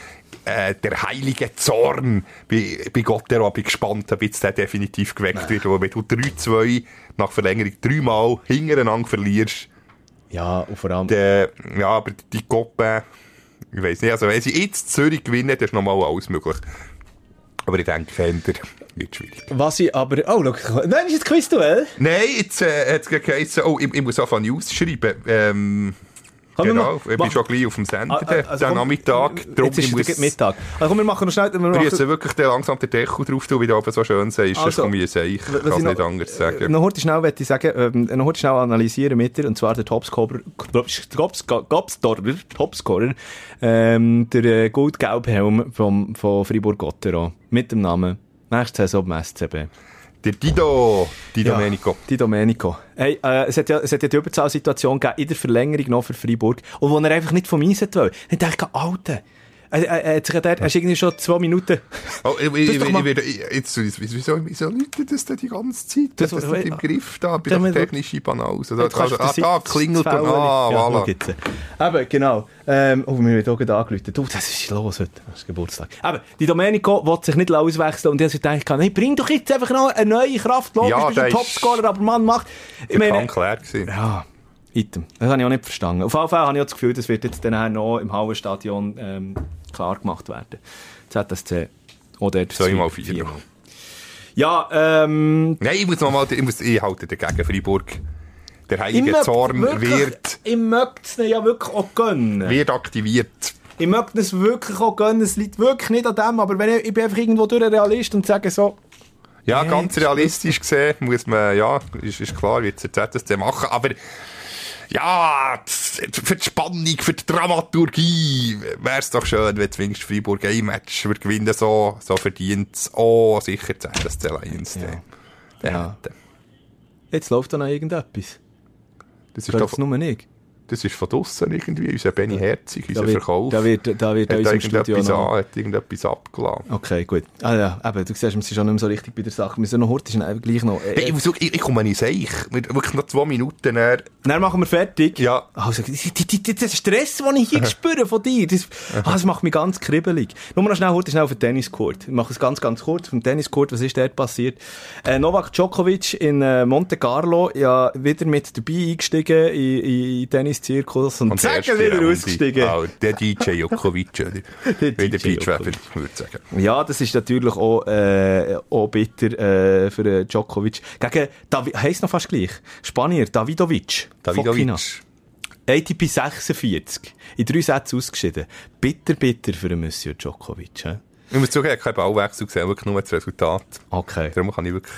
äh, der heilige Zorn bei, bei Gott, der bin gespannt, ob jetzt der definitiv geweckt wird, weil wenn du 3-2 nach Verlängerung dreimal hintereinander verlierst, ja, und vor allem, dann, ja, aber die Gruppe, ich weiss nicht, also wenn sie jetzt Zürich gewinnen, dann ist nochmal alles möglich. Aber ich denke, Fender wird schwierig. was ich aber, oh, schau, nein, ist jetzt Quizduell? Nein, jetzt äh, hat es geheißen, oh, ich, ich muss einfach News schreiben. Ähm, Komm, genau, ich bin schon gleich auf dem Sender, Ah, den, also den komm, Nachmittag. Darum, Jetzt ist ich es muss, Mittag. Also komm, wir machen noch schnell, wir müssen wirklich den langsam den Deckel drauf tun, wie du so schön sagst, Also, komme ich ein Ich kann es ich nicht anders sagen. Noch heute schnell möchte ich sagen, ähm, noch heute schnell analysieren mit dir, und zwar der Topscorer, Topscorer, Topscorer, ähm, der äh, Gold-Gelb-Helm von Fribourg-Gotteron, mit dem Namen, nächste Saison beim SCB. Der Dido, Di Domenico. Die Domenico. Hey, äh, es hat ja, es hat ja die Überzahlsituation gegeben, in der Verlängerung noch für Freiburg, und wo er einfach nicht vom Eis wollte. Dann dachte ich, Alter, er, er, er hat sich dort, er ist irgendwie schon zwei Minuten, Oh, ich, ich, ich, werde- jetzt, wieso, wieso läutet das denn die ganze Zeit? Das- Das, das nicht im Griff da, bei Da- der technischen Banause. Da, also, ah, da Sitz- klingelt das und, Fell ah, ja, voilà. Eben, genau. Ähm, oh, mir wird auch gerade angerufen. Du, das ist los heute. Das ist Geburtstag. Aber die Domenico will sich nicht auswechseln und ich habe gedacht, hey, bring doch jetzt einfach noch eine neue Kraft. Logisch, Ja, bist du ein ist- Topscorer, aber Mann macht... Ich meine, klar gewesen. ja, item. Das habe ich auch nicht verstanden. Auf jeden Fall habe ich das Gefühl, das wird jetzt dann noch im Hallenstadion ähm, klar gemacht werden. ZSC oder Zweimal vier. Ja, ähm, Nein, ich muss noch mal, ich muss, ich halte dagegen Freiburg. Der heilige möchte Zorn wirklich- wird, Ich möchte es ja wirklich auch gönnen. wird aktiviert. Ich möchte es wirklich auch gönnen. Es liegt wirklich nicht an dem, aber wenn ich, ich bin einfach irgendwo durch ein Realist und sage so, Ja, ganz realistisch gesehen muss man, ja, ist, ist klar, wird es ZSC machen, aber ja, für die Spannung, für die Dramaturgie wäre es doch schön, wenn zumindest Freiburg ein Match würde gewinnen, so, so verdient es auch sicher ZSC Lions. Ja. Ja. Ja. jetzt läuft da noch irgendetwas. Das ist doch, nur nicht. Das ist von draussen irgendwie, unser Benny Herzig, unser Da wird, Verkauf. da wird, da wird hat unserem Studio noch... an, hat irgendetwas abgeladen. Okay, gut. Ah ja, eben, du siehst, wir sind schon nicht mehr so richtig bei der Sache. Wir müssen noch heute schnell gleich noch... Äh, Hey, ich, ich, ich komme nicht seich. Wir- Wirklich noch zwei Minuten näher. Dann machen wir fertig. Ja. Also, der Stress, den ich hier spüre von dir, das, ah, das macht mich ganz kribbelig. Nur noch schnell, heute schnell auf den Tenniscourt. Ich mache es ganz, ganz kurz. Dem Tenniscourt, was ist dort passiert? Äh, Novak Djokovic in äh, Monte Carlo, ja, wieder mit dabei eingestiegen in, in, in Tennis-Zirkus und, Und zack, wieder Runde. ausgestiegen. Ah, der DJ Jokovic, oder? Der DJ Djokovic. würde ich sagen. Ja, das ist natürlich auch, äh, auch bitter äh, für äh, Djokovic. Gegen, Davi heisst noch fast gleich, Spanier, Davidovic. Davidovic. ATP 46. In drei Sätzen ausgeschieden. Bitter, bitter für den Monsieur Djokovic. He? Ich muss zugeben, ich habe keinen Bauwechsel gesehen, wirklich nur das Resultat. Okay. Darum kann ich wirklich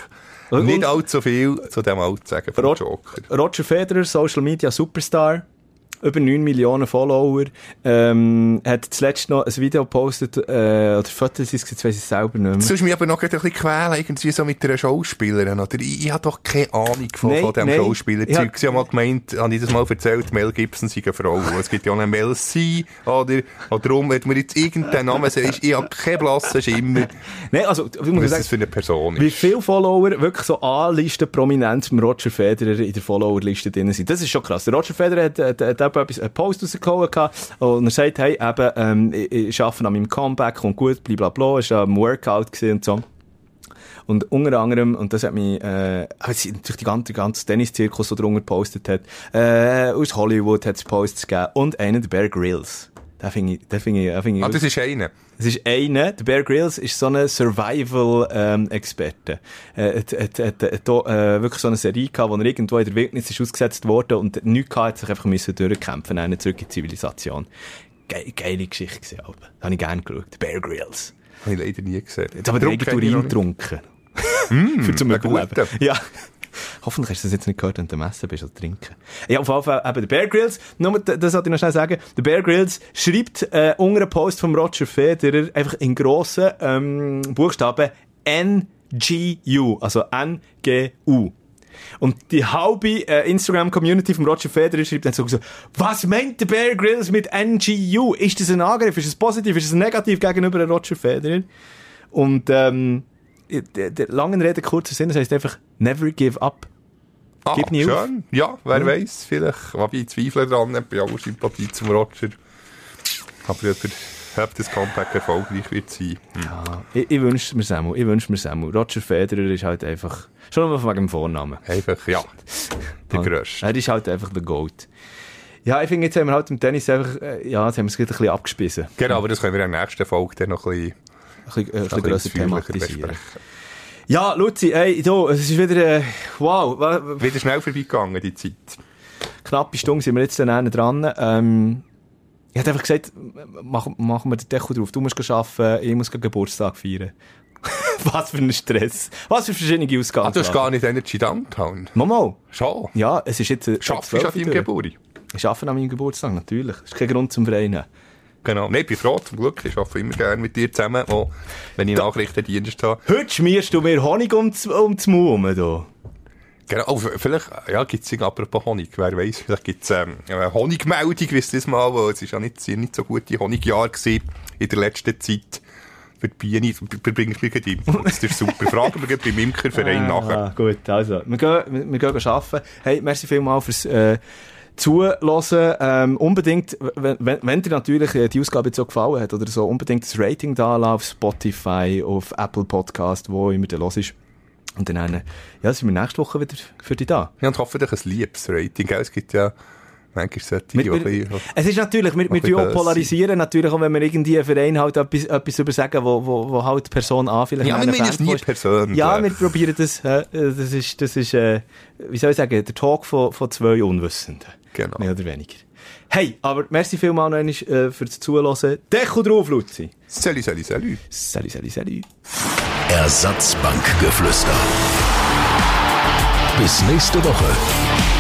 nicht allzu viel zu dem Alt sagen vom Rod- Joker. Roger Federer, Social Media Superstar. Über 9 Millionen Follower. Ähm, hat zuletzt noch ein Video gepostet, äh, oder Fotos, jetzt weiß ich es selber nicht mehr. Musst mich aber noch ein bisschen quälen, irgendwie so mit einer Schauspielerin, oder? Ich, ich habe doch keine Ahnung von, Nein, von dem. Schauspielerzeug. Sie haben mal gemeint, habe ich das mal erzählt, Mel Gibson sei eine Frau. Es gibt ja auch eine Mel C, oder? Oder darum, wenn mir jetzt irgendein Name sagt, ich habe keine blassen Schimmer, Nein, also, ich muss das für eine Person Wie ist. viele Follower wirklich so A-Listen prominent mit Roger Federer in der Follower-Liste drin sind. Das ist schon krass. Der Roger Federer hat, hat, hat eben etwas, einen Post rausgehauen gehabt und er sagt, hey, eben, ähm, ich, ich arbeite an meinem Comeback, kommt gut, blablabla, ist am Workout gewesen und so. Und unter anderem, und das hat mich, äh, natürlich die ganze, ganze Tennis-Zirkus, der drunter gepostet hat, äh, aus Hollywood hat es Posts gegeben und einen der Bear Grylls. Den finde ich, den finde ich, den finde ich Ah, das ist einer. es ist einer, der Bear Grylls ist so ein Survival-Experte. äh, hat, äh, wirklich so eine Serie gehabt, wo er irgendwo in der Wildnis ist ausgesetzt worden und nichts gehabt, hat sich einfach müssen durchkämpfen, einen zurück in die Zivilisation. Ge geile Geschichte gewesen, aber. Da habe ich gerne geschaut. Bear Grylls. Habe ich leider nie gesehen. Jetzt haben wir Urin getrunken. Für zum Überleben. Ja. Hoffentlich hast du das jetzt nicht gehört, wenn du am Essen bist oder trinken. Ja, auf jeden Fall, eben, der Bear Grylls, nur, das sollte ich noch schnell sagen, der Bear Grylls schreibt, äh, unter einem Post von Roger Federer einfach in grossen, ähm, Buchstaben NGU, also N-G-U. Und die halbe äh, Instagram-Community von Roger Federer schreibt dann so, was meint der Bear Grylls mit NGU? Ist das ein Angriff? Ist es positiv? Ist es negativ gegenüber Roger Federer? Und, ähm, der, der langen Rede, kurzer Sinn, das heisst einfach, never give up. Ah, Gib nie auf. schön. Ja, wer Ja. weiß, vielleicht. Aber ich zweifle daran, bei aller Sympathie zum Roger. Aber er, ob das Comeback erfolgreich wird sein. Hm. Ja, ich, ich wünsche mir Samu, ich wünsche mir Samu. Roger Federer ist halt einfach, schon nur wegen dem Vornamen. Einfach, ja, der Grösste. Er ist halt einfach der Goat. Ja, ich finde, jetzt haben wir halt im Tennis einfach, äh, ja, jetzt haben wir es ein bisschen abgespissen. Genau, aber das können wir in der nächsten Folge dann noch ein bisschen, Ein bisschen, äh, ein bisschen grösser thematisieren. Ja, Luzi, ey, du, es ist wieder, äh, wow, Wieder schnell vorbeigegangen, die Zeit. knappe Stunde sind wir jetzt dann dran. Ähm, ich hätte einfach gesagt, mach, machen wir den Deckel drauf. Du musst arbeiten, ich muss Geburtstag feiern. Was für ein Stress. Was für verschiedene Ausgaben. Ah, du hast gar nicht Energy Downtown. Momo. Schon. Ja, es ist jetzt... äh, Schaffst du an 12 deinem durch. Geburt? Ich arbeite an meinem Geburtstag, natürlich. Das ist kein Grund zum Vereinen. Genau. Nein, ich bin froh, zum Glück. Ich arbeite immer gerne mit dir zusammen, auch wenn ich Nachrichtendienst habe. Heute schmierst du mir Honig ums, ums rum, du. Genau, oh, vielleicht, ja, gibt's es apropos Honig, wer weiß, vielleicht gibt's ähm, eine Honigmeldung, wisst ihr das mal, weil es ist ja nicht, nicht so gute Honigjahre gewesen in der letzten Zeit. Für die Biene, du bringst mir die Info, das ist super. Fragen wir beim Imkerverein nachher. Ah, gut, also. Wir gehen, wir, wir gehen arbeiten. Hey, merci vielmals fürs, äh, zuhören. Ähm, unbedingt, wenn, wenn dir natürlich äh, die Ausgabe jetzt so gefallen hat oder so, unbedingt das Rating da auf Spotify, auf Apple Podcast, wo immer der los ist. Und dann eine, ja, sind wir nächste Woche wieder für dich da. Ja, und hoffentlich ein liebes Rating. Es gibt ja manchmal solche, mit, wir, bisschen, Es ist natürlich, wir, wir auch polarisieren, sein. natürlich, auch wenn wir irgendwie einen Verein halt etwas, etwas über sagen, wo, wo, wo halt die Person an vielleicht Ja, wir meinen es nie persönlich. Ja, wir probieren das, äh, das ist, das ist wie soll ich sagen, der Talk von, von zwei Unwissenden. Genau. Mehr oder weniger. Hey, aber merci vielmals noch einmal äh, fürs Zuhören. Deko drauf, Luzi. Salut, salut, salut. Salut, salut, salut. Ersatzbankgeflüster. Bis nächste Woche.